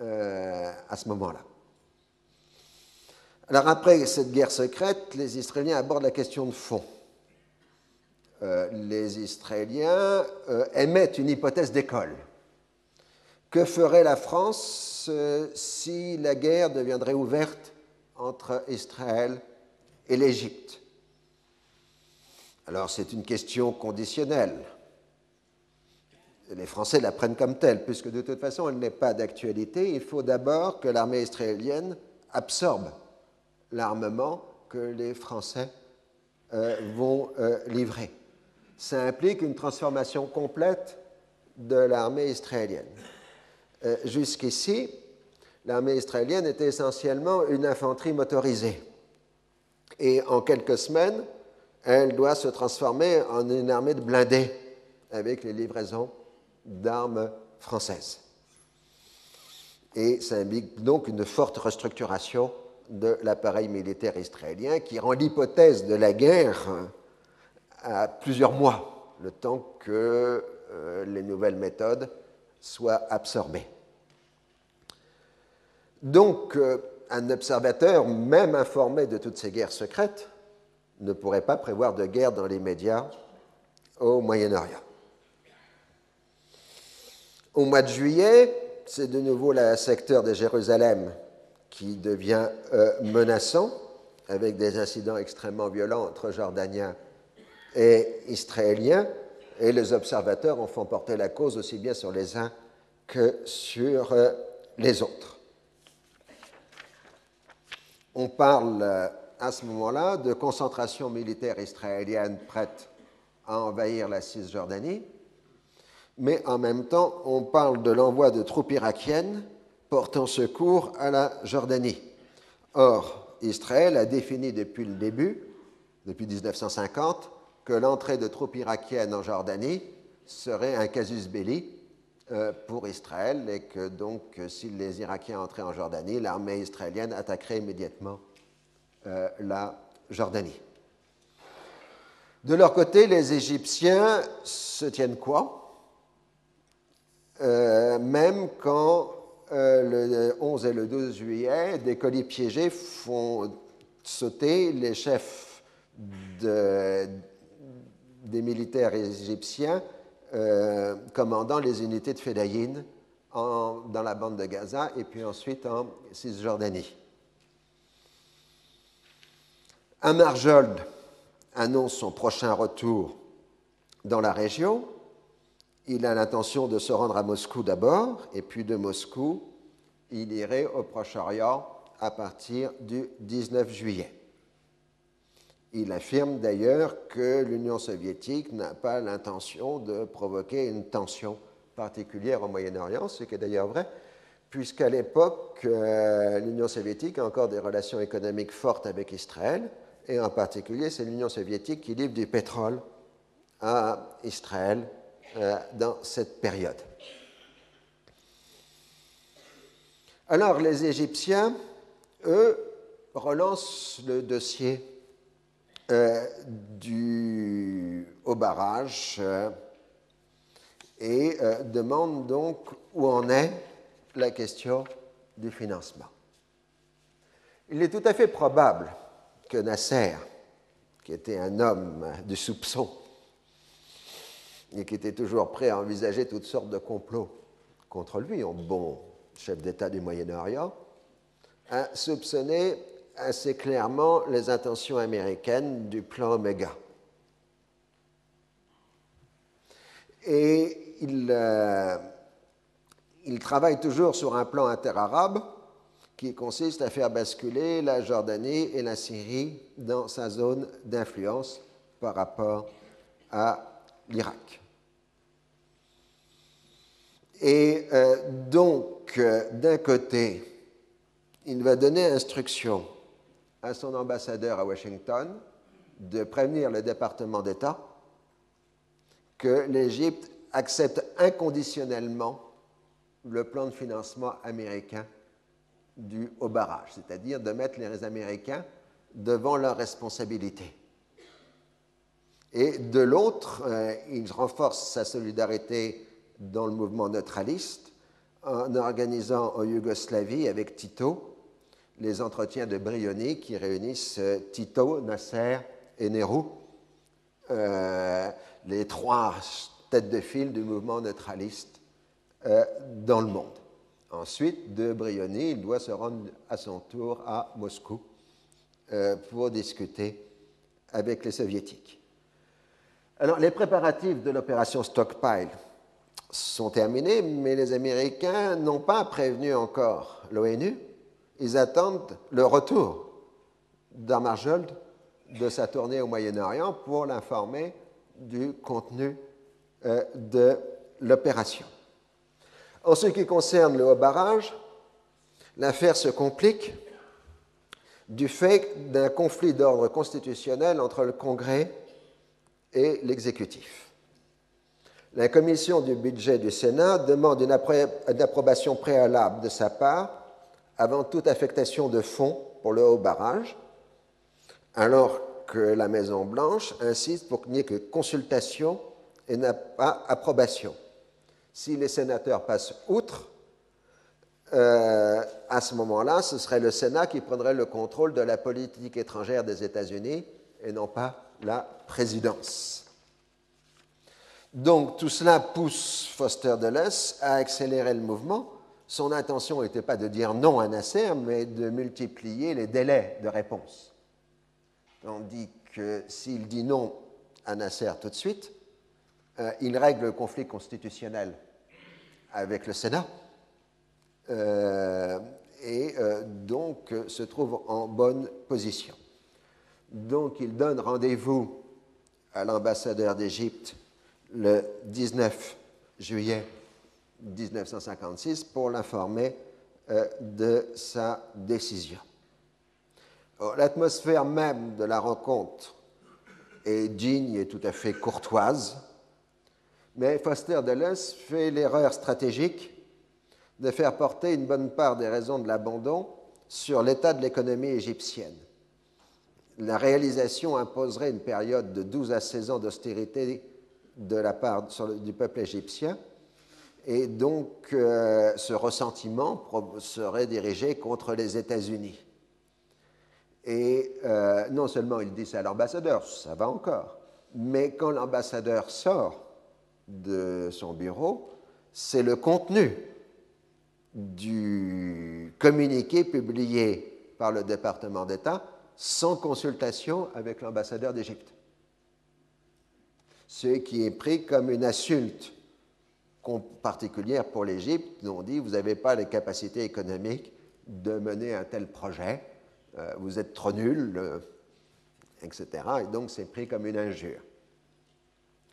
euh, à ce moment-là. Alors après cette guerre secrète, les Israéliens abordent la question de fond. Euh, les Israéliens euh, émettent une hypothèse d'école. Que ferait la France euh, si la guerre deviendrait ouverte entre Israël et l'Égypte? Alors c'est une question conditionnelle. Les Français la prennent comme telle, puisque de toute façon elle n'est pas d'actualité. Il faut d'abord que l'armée israélienne absorbe l'armement que les Français vont livrer ça implique une transformation complète de l'armée israélienne. Euh, jusqu'ici, l'armée israélienne était essentiellement une infanterie motorisée. Et en quelques semaines, elle doit se transformer en une armée de blindés avec les livraisons d'armes françaises. Et ça implique donc une forte restructuration de l'appareil militaire israélien qui rend l'hypothèse de la guerre à plusieurs mois, le temps que euh, les nouvelles méthodes soient absorbées. Donc, euh, un observateur, même informé de toutes ces guerres secrètes, ne pourrait pas prévoir de guerre dans les médias au Moyen-Orient. Au mois de juillet, c'est de nouveau le secteur de Jérusalem qui devient euh, menaçant, avec des incidents extrêmement violents entre Jordaniens et israélien, et les observateurs en font porter la cause aussi bien sur les uns que sur euh, les autres. On parle euh, à ce moment-là de concentration militaire israélienne prête à envahir la Cisjordanie, mais en même temps, on parle de l'envoi de troupes irakiennes portant secours à la Jordanie. Or, Israël a défini depuis le début, depuis 1950, que l'entrée de troupes irakiennes en Jordanie serait un casus belli euh, pour Israël et que donc, si les Irakiens entraient en Jordanie, l'armée israélienne attaquerait immédiatement euh, la Jordanie. De leur côté, les Égyptiens se tiennent quoi? Euh, Même quand le 11 et le 12 juillet, des colis piégés font sauter les chefs des militaires égyptiens euh, commandant les unités de Fedayin dans la bande de Gaza et puis ensuite en Cisjordanie. Amarjold annonce son prochain retour dans la région. Il a l'intention de se rendre à Moscou d'abord, et puis de Moscou, il irait au Proche-Orient à partir du 19 juillet. Il affirme d'ailleurs que l'Union soviétique n'a pas l'intention de provoquer une tension particulière au Moyen-Orient, ce qui est d'ailleurs vrai, puisqu'à l'époque, euh, l'Union soviétique a encore des relations économiques fortes avec Israël, et en particulier, c'est l'Union soviétique qui livre du pétrole à Israël euh, dans cette période. Alors, les Égyptiens, eux, relancent le dossier euh, du, au barrage euh, et euh, demande donc où en est la question du financement. Il est tout à fait probable que Nasser, qui était un homme de soupçon et qui était toujours prêt à envisager toutes sortes de complots contre lui, en bon chef d'État du Moyen-Orient, a soupçonné assez clairement les intentions américaines du plan Omega. Et il, euh, il travaille toujours sur un plan interarabe qui consiste à faire basculer la Jordanie et la Syrie dans sa zone d'influence par rapport à l'Irak. Et euh, donc, euh, d'un côté, il va donner instruction à son ambassadeur à Washington de prévenir le département d'État que l'Égypte accepte inconditionnellement le plan de financement américain du haut barrage, c'est-à-dire de mettre les Américains devant leurs responsabilités. Et de l'autre, euh, il renforce sa solidarité dans le mouvement neutraliste en organisant en Yougoslavie avec Tito les entretiens de Brioni qui réunissent euh, Tito, Nasser et Nehru, euh, les trois têtes de file du mouvement neutraliste dans le monde. Ensuite, de Brioni, il doit se rendre à son tour à Moscou pour discuter avec les soviétiques. Alors, les préparatifs de l'opération Stockpile sont terminés, mais les Américains n'ont pas prévenu encore l'ONU ils attendent le retour d'Amarjold de sa tournée au Moyen-Orient pour l'informer du contenu euh, de l'opération. En ce qui concerne le haut barrage, l'affaire se complique du fait d'un conflit d'ordre constitutionnel entre le Congrès et l'exécutif. La commission du budget du Sénat demande une approbation préalable de sa part avant toute affectation de fonds pour le haut barrage, alors que la Maison-Blanche insiste pour qu'il n'y ait que consultation et n'a pas approbation. Si les sénateurs passent outre, euh, à ce moment-là, ce serait le Sénat qui prendrait le contrôle de la politique étrangère des États-Unis et non pas la présidence. Donc tout cela pousse Foster Dulles à accélérer le mouvement son intention n'était pas de dire non à Nasser, mais de multiplier les délais de réponse. Tandis que s'il dit non à Nasser tout de suite. Euh, il règle le conflit constitutionnel avec le Sénat euh, et euh, donc se trouve en bonne position. Donc il donne rendez-vous à l'ambassadeur d'Égypte le 19 juillet 1956 pour l'informer de sa décision. L'atmosphère même de la rencontre est digne et tout à fait courtoise, mais Foster Dulles fait l'erreur stratégique de faire porter une bonne part des raisons de l'abandon sur l'état de l'économie égyptienne. La réalisation imposerait une période de 12 à 16 ans d'austérité de la part du peuple égyptien, et donc euh, ce ressentiment serait dirigé contre les États-Unis. Et euh, non seulement il dit ça à l'ambassadeur, ça va encore, mais quand l'ambassadeur sort de son bureau, c'est le contenu du communiqué publié par le département d'État sans consultation avec l'ambassadeur d'Égypte. Ce qui est pris comme une insulte particulière pour l'Égypte, on dit vous n'avez pas les capacités économiques de mener un tel projet euh, vous êtes trop nul, euh, etc. Et donc c'est pris comme une injure.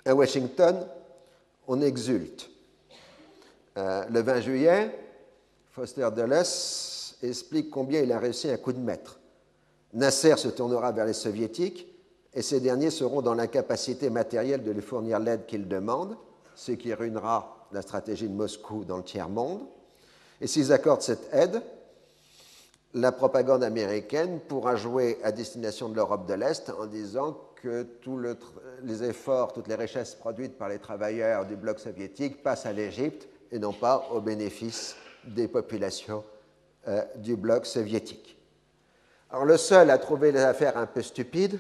À Washington, on exulte. Euh, le 20 juillet, Foster Dulles explique combien il a réussi un coup de maître. Nasser se tournera vers les soviétiques et ces derniers seront dans l'incapacité matérielle de lui fournir l'aide qu'il demande, ce qui ruinera la stratégie de Moscou dans le tiers-monde. Et s'ils accordent cette aide, la propagande américaine pourra jouer à destination de l'Europe de l'Est en disant que tous les efforts, toutes les richesses produites par les travailleurs du bloc soviétique passent à l'Égypte et non pas au bénéfice des populations euh, du bloc soviétique. Alors le seul à trouver les affaires un peu stupides,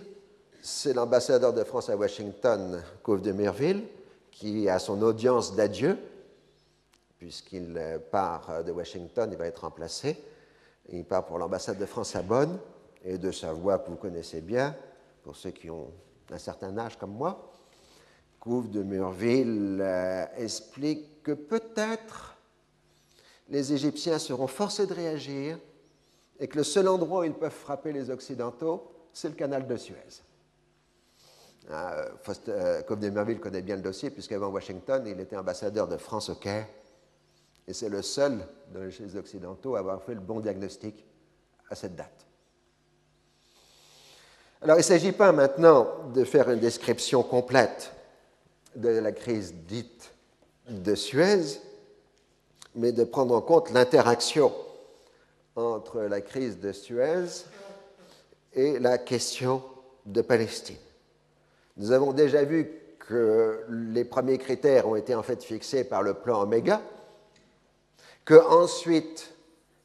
c'est l'ambassadeur de France à Washington, Couve de Murville, qui a son audience d'adieu, puisqu'il part de Washington, il va être remplacé il part pour l'ambassade de France à Bonn, et de sa voix que vous connaissez bien, pour ceux qui ont un certain âge comme moi. Couve de Murville euh, explique que peut-être les Égyptiens seront forcés de réagir et que le seul endroit où ils peuvent frapper les Occidentaux, c'est le canal de Suez. Euh, euh, de Murville connaît bien le dossier, puisqu'avant Washington, il était ambassadeur de France au Caire et c'est le seul chez les Occidentaux à avoir fait le bon diagnostic à cette date. Alors il ne s'agit pas maintenant de faire une description complète de la crise dite de Suez, mais de prendre en compte l'interaction entre la crise de Suez et la question de Palestine. Nous avons déjà vu que les premiers critères ont été en fait fixés par le plan Omega, que ensuite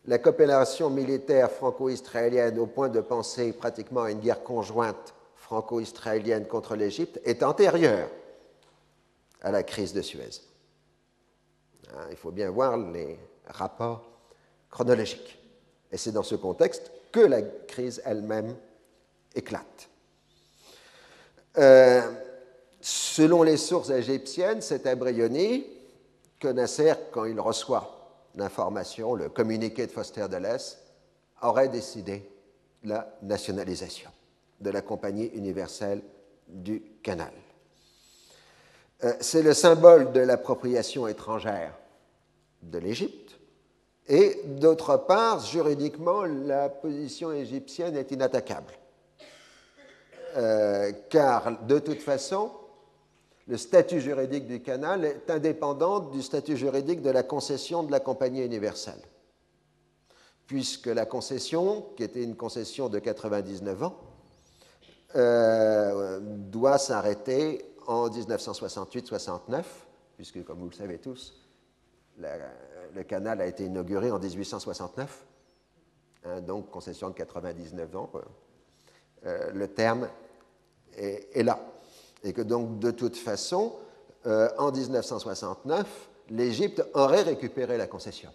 la coopération militaire franco-israélienne, au point de penser pratiquement à une guerre conjointe franco-israélienne contre l'Égypte, est antérieure à la crise de Suez. Hein, il faut bien voir les rapports chronologiques. Et c'est dans ce contexte que la crise elle-même éclate. Euh, selon les sources égyptiennes, c'est à Brioni que Nasser, quand il reçoit l'information, le communiqué de Foster Dulles, aurait décidé la nationalisation de la Compagnie universelle du canal. Euh, c'est le symbole de l'appropriation étrangère de l'Égypte. Et d'autre part, juridiquement, la position égyptienne est inattaquable. Euh, car de toute façon, le statut juridique du canal est indépendant du statut juridique de la concession de la Compagnie universelle, puisque la concession, qui était une concession de 99 ans, euh, doit s'arrêter en 1968-69, puisque, comme vous le savez tous, le canal a été inauguré en 1869, hein, donc concession de 99 ans. Euh, le terme est là et que donc de toute façon, euh, en 1969, l'Égypte aurait récupéré la concession.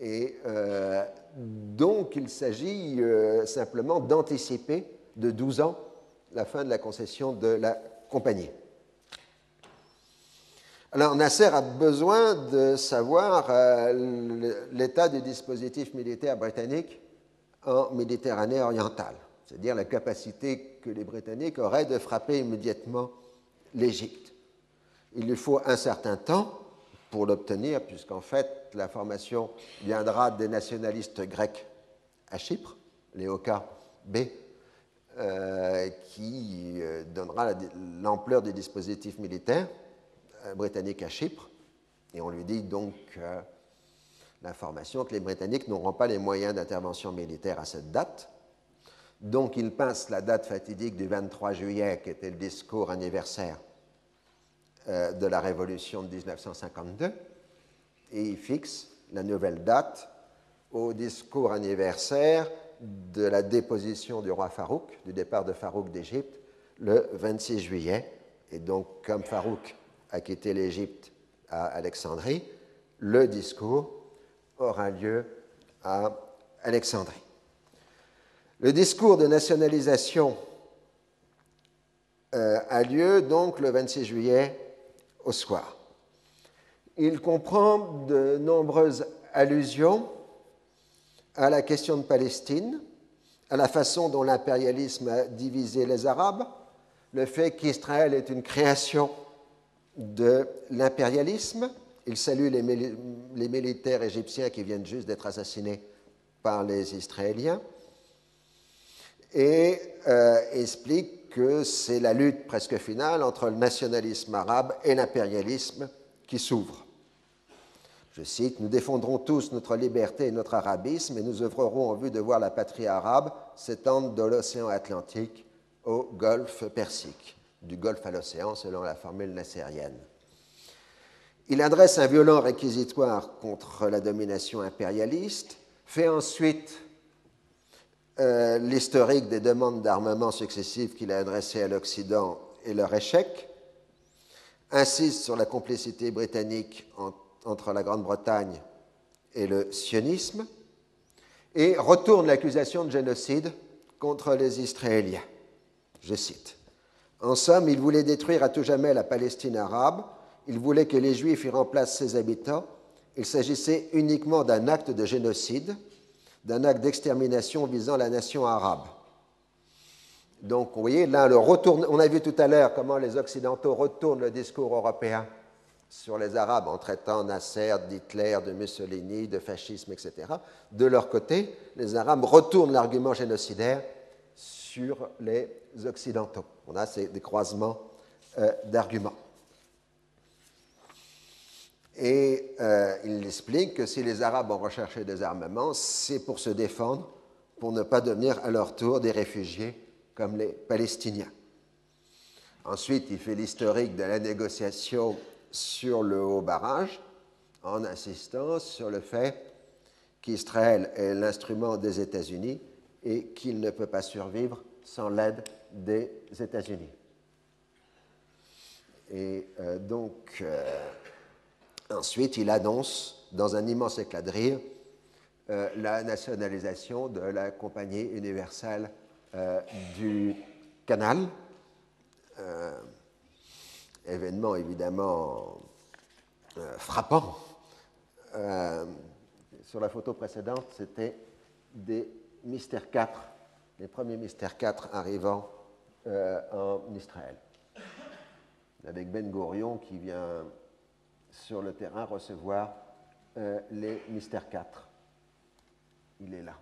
Et euh, donc il s'agit simplement d'anticiper de 12 ans la fin de la concession de la compagnie. Alors Nasser a besoin de savoir euh, l'état du dispositif militaire britannique en Méditerranée orientale, c'est-à-dire la capacité que les Britanniques auraient de frapper immédiatement l'Égypte. Il lui faut un certain temps pour l'obtenir, puisqu'en fait l'information viendra des nationalistes grecs à Chypre, les B, euh, qui euh, donnera l'ampleur des dispositifs militaires britanniques à Chypre. Et on lui dit donc l'information que les Britanniques n'auront pas les moyens d'intervention militaire à cette date. Donc il passe la date fatidique du 23 juillet, qui était le discours anniversaire de la Révolution de 1952, et il fixe la nouvelle date au discours anniversaire de la déposition du roi Farouk, du départ de Farouk d'Égypte, le 26 juillet. Et donc, comme Farouk a quitté l'Égypte à Alexandrie, le discours aura lieu à Alexandrie. Le discours de nationalisation euh, a lieu donc le 26 juillet au soir. Il comprend de nombreuses allusions à la question de Palestine, à la façon dont l'impérialisme a divisé les Arabes, le fait qu'Israël est une création de l'impérialisme. Il salue les, militaires égyptiens qui viennent juste d'être assassinés par les Israéliens et euh, explique que c'est la lutte presque finale entre le nationalisme arabe et l'impérialisme qui s'ouvre. Je cite, Nous défendrons tous notre liberté et notre arabisme et nous œuvrerons en vue de voir la patrie arabe s'étendre de l'océan Atlantique au golfe Persique, du golfe à l'océan selon la formule nassérienne. Il adresse un violent réquisitoire contre la domination impérialiste, fait ensuite euh, l'historique des demandes d'armement successives qu'il a adressées à l'Occident et leur échec, insiste sur la complicité britannique entre entre la Grande-Bretagne et le sionisme, et retourne l'accusation de génocide contre les Israéliens. Je cite. En somme, il voulait détruire à tout jamais la Palestine arabe, il voulait que les Juifs y remplacent ses habitants, il s'agissait uniquement d'un acte de génocide, d'un acte d'extermination visant la nation arabe. Donc, vous voyez, là, le on a vu tout à l'heure comment les Occidentaux retournent le discours européen sur les Arabes en traitant Nasser, d'Hitler, de Mussolini, de fascisme, etc. De leur côté, les Arabes retournent l'argument génocidaire sur les Occidentaux. On a ces, des croisements euh, d'arguments. Et euh, il explique que si les Arabes ont recherché des armements, c'est pour se défendre, pour ne pas devenir à leur tour des réfugiés comme les Palestiniens. Ensuite, il fait l'historique de la négociation sur le haut barrage en insistant sur le fait qu'Israël est l'instrument des États-Unis et qu'il ne peut pas survivre sans l'aide des États-Unis. Et euh, donc, euh, ensuite, il annonce, dans un immense éclat de rire, euh, la nationalisation de la Compagnie universelle du Canal événement évidemment frappant. Sur la photo précédente, c'était des mystères 4, les premiers mystères 4 arrivant euh, en Israël. Avec Ben Gorion qui vient sur le terrain recevoir les mystères 4. Il est là.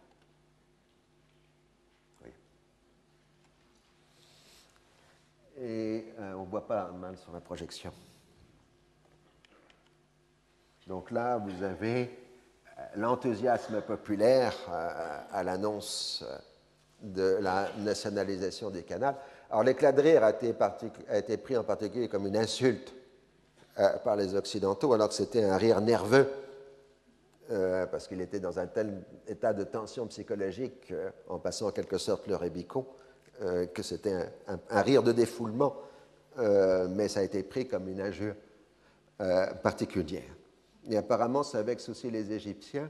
et euh, on ne voit pas mal sur la projection. Donc là, vous avez euh, l'enthousiasme populaire euh, à l'annonce de la nationalisation des canals. Alors l'éclat de rire a été, pris en particulier comme une insulte par les Occidentaux, alors que c'était un rire nerveux, parce qu'il était dans un tel état de tension psychologique, en passant en quelque sorte le Rébicon, euh, que c'était un, rire de défoulement, euh, mais ça a été pris comme une injure euh, particulière. Et apparemment, ça vexe aussi les Égyptiens,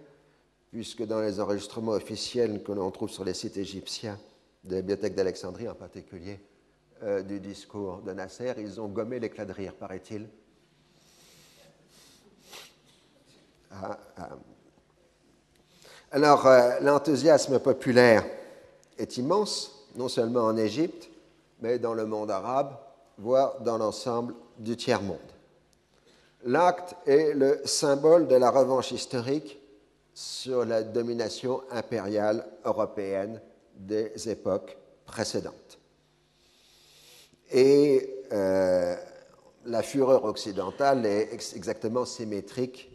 puisque dans les enregistrements officiels que l'on trouve sur les sites égyptiens, de la bibliothèque d'Alexandrie en particulier, euh, du discours de Nasser. Ils ont gommé l'éclat de rire, paraît-il. Ah, ah. Alors, euh, l'enthousiasme populaire est immense, non seulement en Égypte, mais dans le monde arabe, voire dans l'ensemble du tiers-monde. L'acte est le symbole de la revanche historique sur la domination impériale européenne des époques précédentes. Et euh, la fureur occidentale est exactement symétrique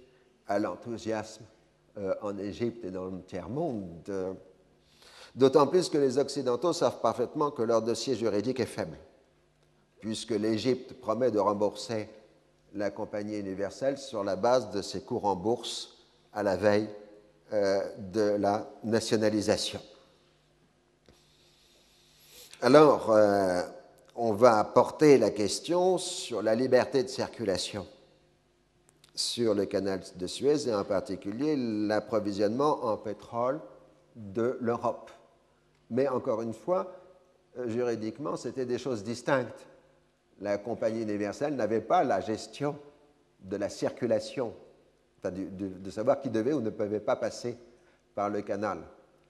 à l'enthousiasme euh, en Égypte et dans le tiers-monde. D'autant plus que les Occidentaux savent parfaitement que leur dossier juridique est faible, puisque l'Égypte promet de rembourser la compagnie universelle sur la base de ses cours en bourse à la veille euh, de la nationalisation. Alors, euh, on va porter la question sur la liberté de circulation sur le canal de Suez et en particulier l'approvisionnement en pétrole de l'Europe. Mais encore une fois, euh, juridiquement, c'était des choses distinctes. La compagnie universelle n'avait pas la gestion de la circulation, de, savoir qui devait ou ne pouvait pas passer par le canal.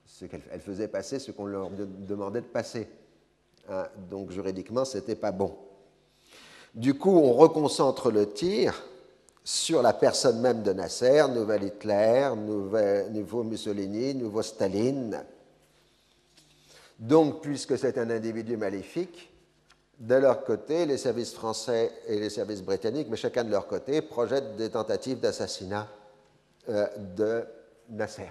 Ce elle faisait passer ce qu'on leur demandait de passer. Hein, donc juridiquement, ce n'était pas bon. Du coup, on reconcentre le tir sur la personne même de Nasser, nouvel Hitler, nouveau Mussolini, nouveau Staline. Donc, puisque c'est un individu maléfique, de leur côté, les services français et les services britanniques, mais chacun de leur côté, projettent des tentatives d'assassinat euh, de Nasser.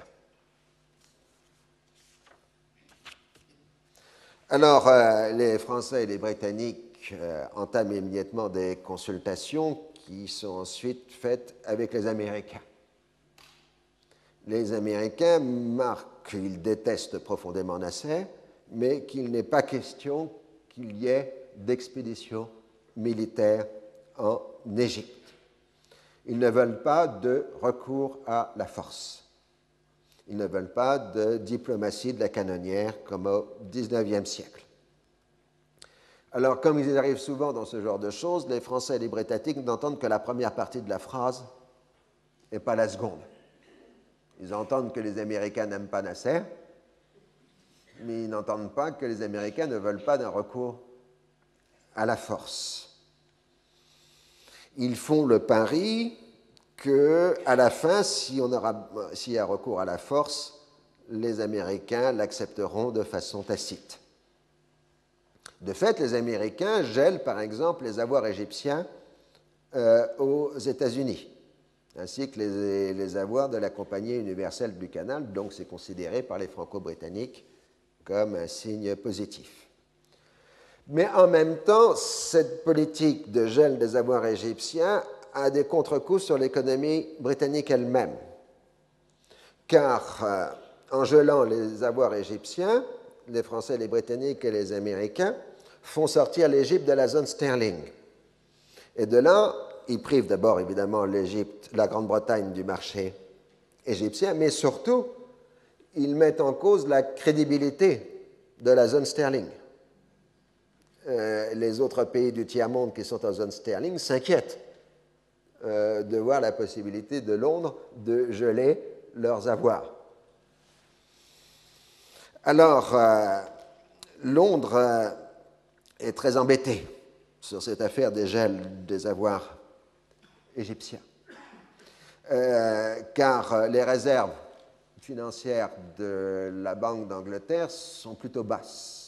Alors, euh, les Français et les Britanniques euh, entament immédiatement des consultations qui sont ensuite faites avec les Américains. Les Américains marquent qu'ils détestent profondément Nasser, mais qu'il n'est pas question qu'il y ait d'expédition militaire en Égypte. Ils ne veulent pas de recours à la force. Ils ne veulent pas de diplomatie de la canonnière comme au XIXe siècle. Alors, comme ils arrivent souvent dans ce genre de choses, les Français et les Britanniques n'entendent que la première partie de la phrase et pas la seconde. Ils entendent que les Américains n'aiment pas Nasser, mais ils n'entendent pas que les Américains ne veulent pas d'un recours à la force. Ils font le pari que, à la fin, s'il y a recours à la force, les Américains l'accepteront de façon tacite. De fait, les Américains gèlent par exemple les avoirs égyptiens euh, aux États-Unis, ainsi que les, avoirs de la Compagnie universelle du canal, donc c'est considéré par les Franco-Britanniques comme un signe positif. Mais en même temps, cette politique de gel des avoirs égyptiens a des contre-coups sur l'économie britannique elle-même, car euh, en gelant les avoirs égyptiens, les Français, les Britanniques et les Américains font sortir l'Égypte de la zone sterling. Et de là, ils privent d'abord évidemment l'Égypte, la Grande-Bretagne du marché égyptien, mais surtout, ils mettent en cause la crédibilité de la zone sterling. Euh, les autres pays du tiers-monde qui sont en zone sterling s'inquiètent euh, de voir la possibilité de Londres de geler leurs avoirs. Alors, euh, Londres est très embêté sur cette affaire des gels des avoirs égyptiens, car les réserves financières de la Banque d'Angleterre sont plutôt basses.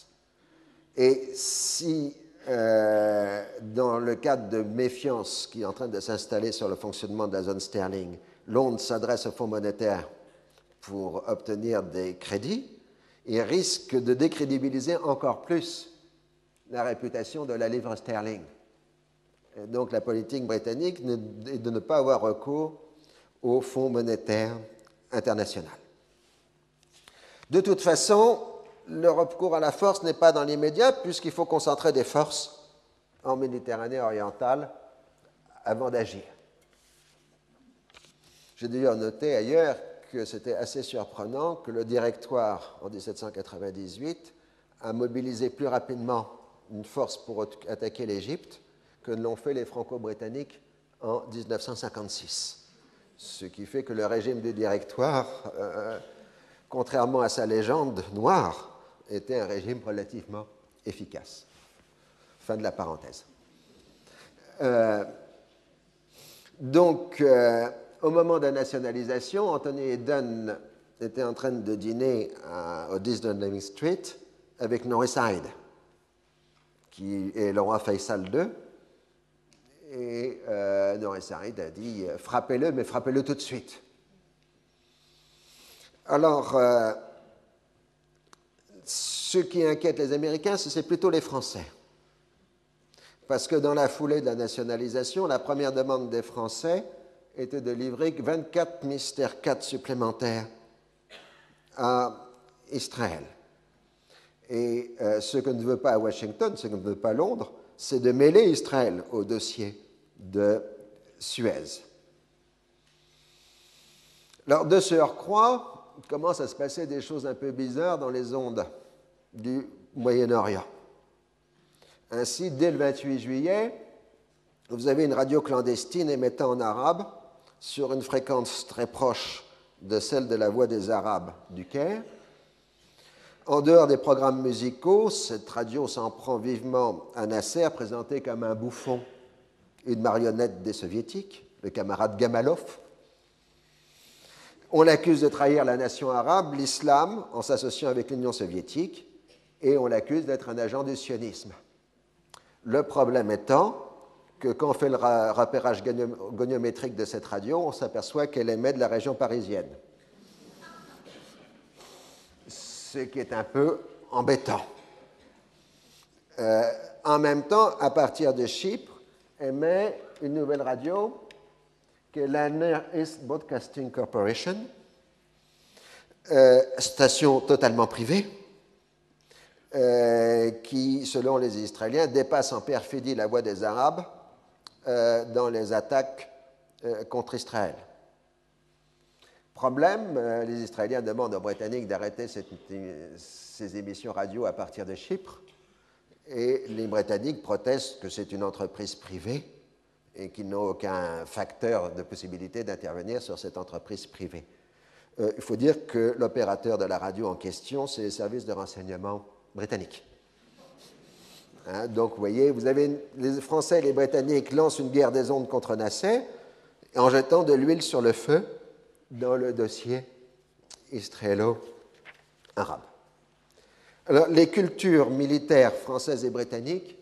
Et si, euh, dans le cadre de méfiance qui est en train de s'installer sur le fonctionnement de la zone sterling, Londres s'adresse au Fonds monétaire pour obtenir des crédits, il risque de décrédibiliser encore plus la réputation de la livre sterling. donc la politique britannique est de ne pas avoir recours au Fonds monétaire international. De toute façon, le recours à la force n'est pas dans l'immédiat puisqu'il faut concentrer des forces en Méditerranée orientale avant d'agir. J'ai d'ailleurs noté ailleurs que c'était assez surprenant que le directoire en 1798 a mobilisé plus rapidement une force pour attaquer l'Égypte que ne l'ont fait les Franco-Britanniques en 1956. Ce qui fait que le régime du directoire, euh, contrairement à sa légende noire, était un régime relativement efficace. Fin de la parenthèse. Euh, donc, euh, au moment de la nationalisation, Anthony Eden était en train de dîner au 10 Downing Street avec Norris Hyde, qui est le roi Faisal II. Et euh, Norris Hyde a dit frappez-le, mais frappez-le tout de suite. Alors, euh, ce qui inquiète les Américains, c'est plutôt les Français. Parce que dans la foulée de la nationalisation, la première demande des Français était de livrer 24 mystères 4 supplémentaires à Israël. Et euh, ce que ne veut pas Washington, ce que ne veut pas Londres, c'est de mêler Israël au dossier de Suez. Alors, de surcroît, il commence à se passer des choses un peu bizarres dans les ondes du Moyen-Orient. Ainsi, dès le 28 juillet, vous avez une radio clandestine émettant en arabe sur une fréquence très proche de celle de la Voix des Arabes du Caire. En dehors des programmes musicaux, cette radio s'en prend vivement à Nasser, présenté comme un bouffon, une marionnette des soviétiques, le camarade Gamalov. On l'accuse de trahir la nation arabe, l'islam, en s'associant avec l'Union soviétique, et on l'accuse d'être un agent du sionisme. Le problème étant que quand on fait le repérage goniométrique de cette radio, on s'aperçoit qu'elle émet de la région parisienne. Ce qui est un peu embêtant. Euh, en même temps, à partir de Chypre, émet une nouvelle radio qui est la East Broadcasting Corporation, euh, station totalement privée, euh, qui, selon les Israéliens, dépasse en perfidie la voix des Arabes euh, dans les attaques contre Israël. Problème, les Israéliens demandent aux Britanniques d'arrêter ces émissions radio à partir de Chypre, et les Britanniques protestent que c'est une entreprise privée et qu'ils n'ont aucun facteur de possibilité d'intervenir sur cette entreprise privée. il faut dire que l'opérateur de la radio en question, c'est les services de renseignement britannique. Hein, donc, vous voyez, vous avez les Français et les Britanniques lancent une guerre des ondes contre Nasser en jetant de l'huile sur le feu dans le dossier israélo-arabe. Alors, les cultures militaires françaises et britanniques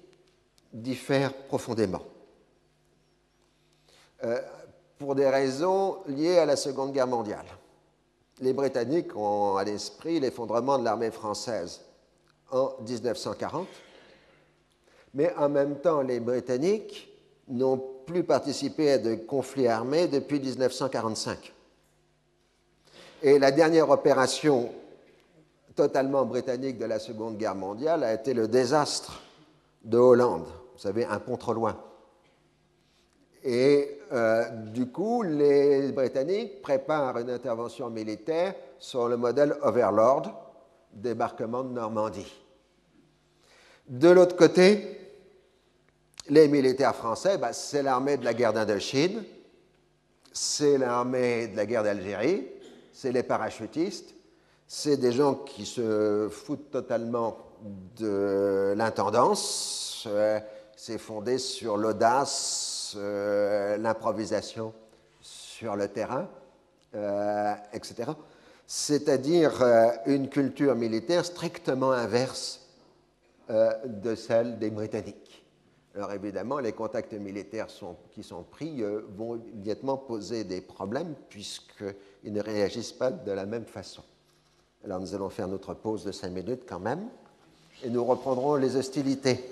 diffèrent profondément. Euh, pour des raisons liées à la Seconde Guerre mondiale. Les Britanniques ont à l'esprit l'effondrement de l'armée française en 1940, mais en même temps, les Britanniques n'ont plus participé à de conflits armés depuis 1945. Et la dernière opération totalement britannique de la Seconde Guerre mondiale a été le désastre de Hollande. Vous savez, un pont trop loin. Et euh, du coup, les Britanniques préparent une intervention militaire sur le modèle Overlord, débarquement de Normandie. De l'autre côté, les militaires français, bah, c'est l'armée de la guerre d'Indochine, c'est l'armée de la guerre d'Algérie, c'est les parachutistes, c'est des gens qui se foutent totalement de l'intendance, euh, c'est fondé sur l'audace, l'improvisation sur le terrain, euh, etc c'est-à-dire euh, une culture militaire strictement inverse euh, de celle des Britanniques. Alors évidemment, les contacts militaires qui sont pris euh, vont immédiatement poser des problèmes puisqu'ils ne réagissent pas de la même façon. Alors nous allons faire notre pause de cinq minutes quand même et nous reprendrons les hostilités.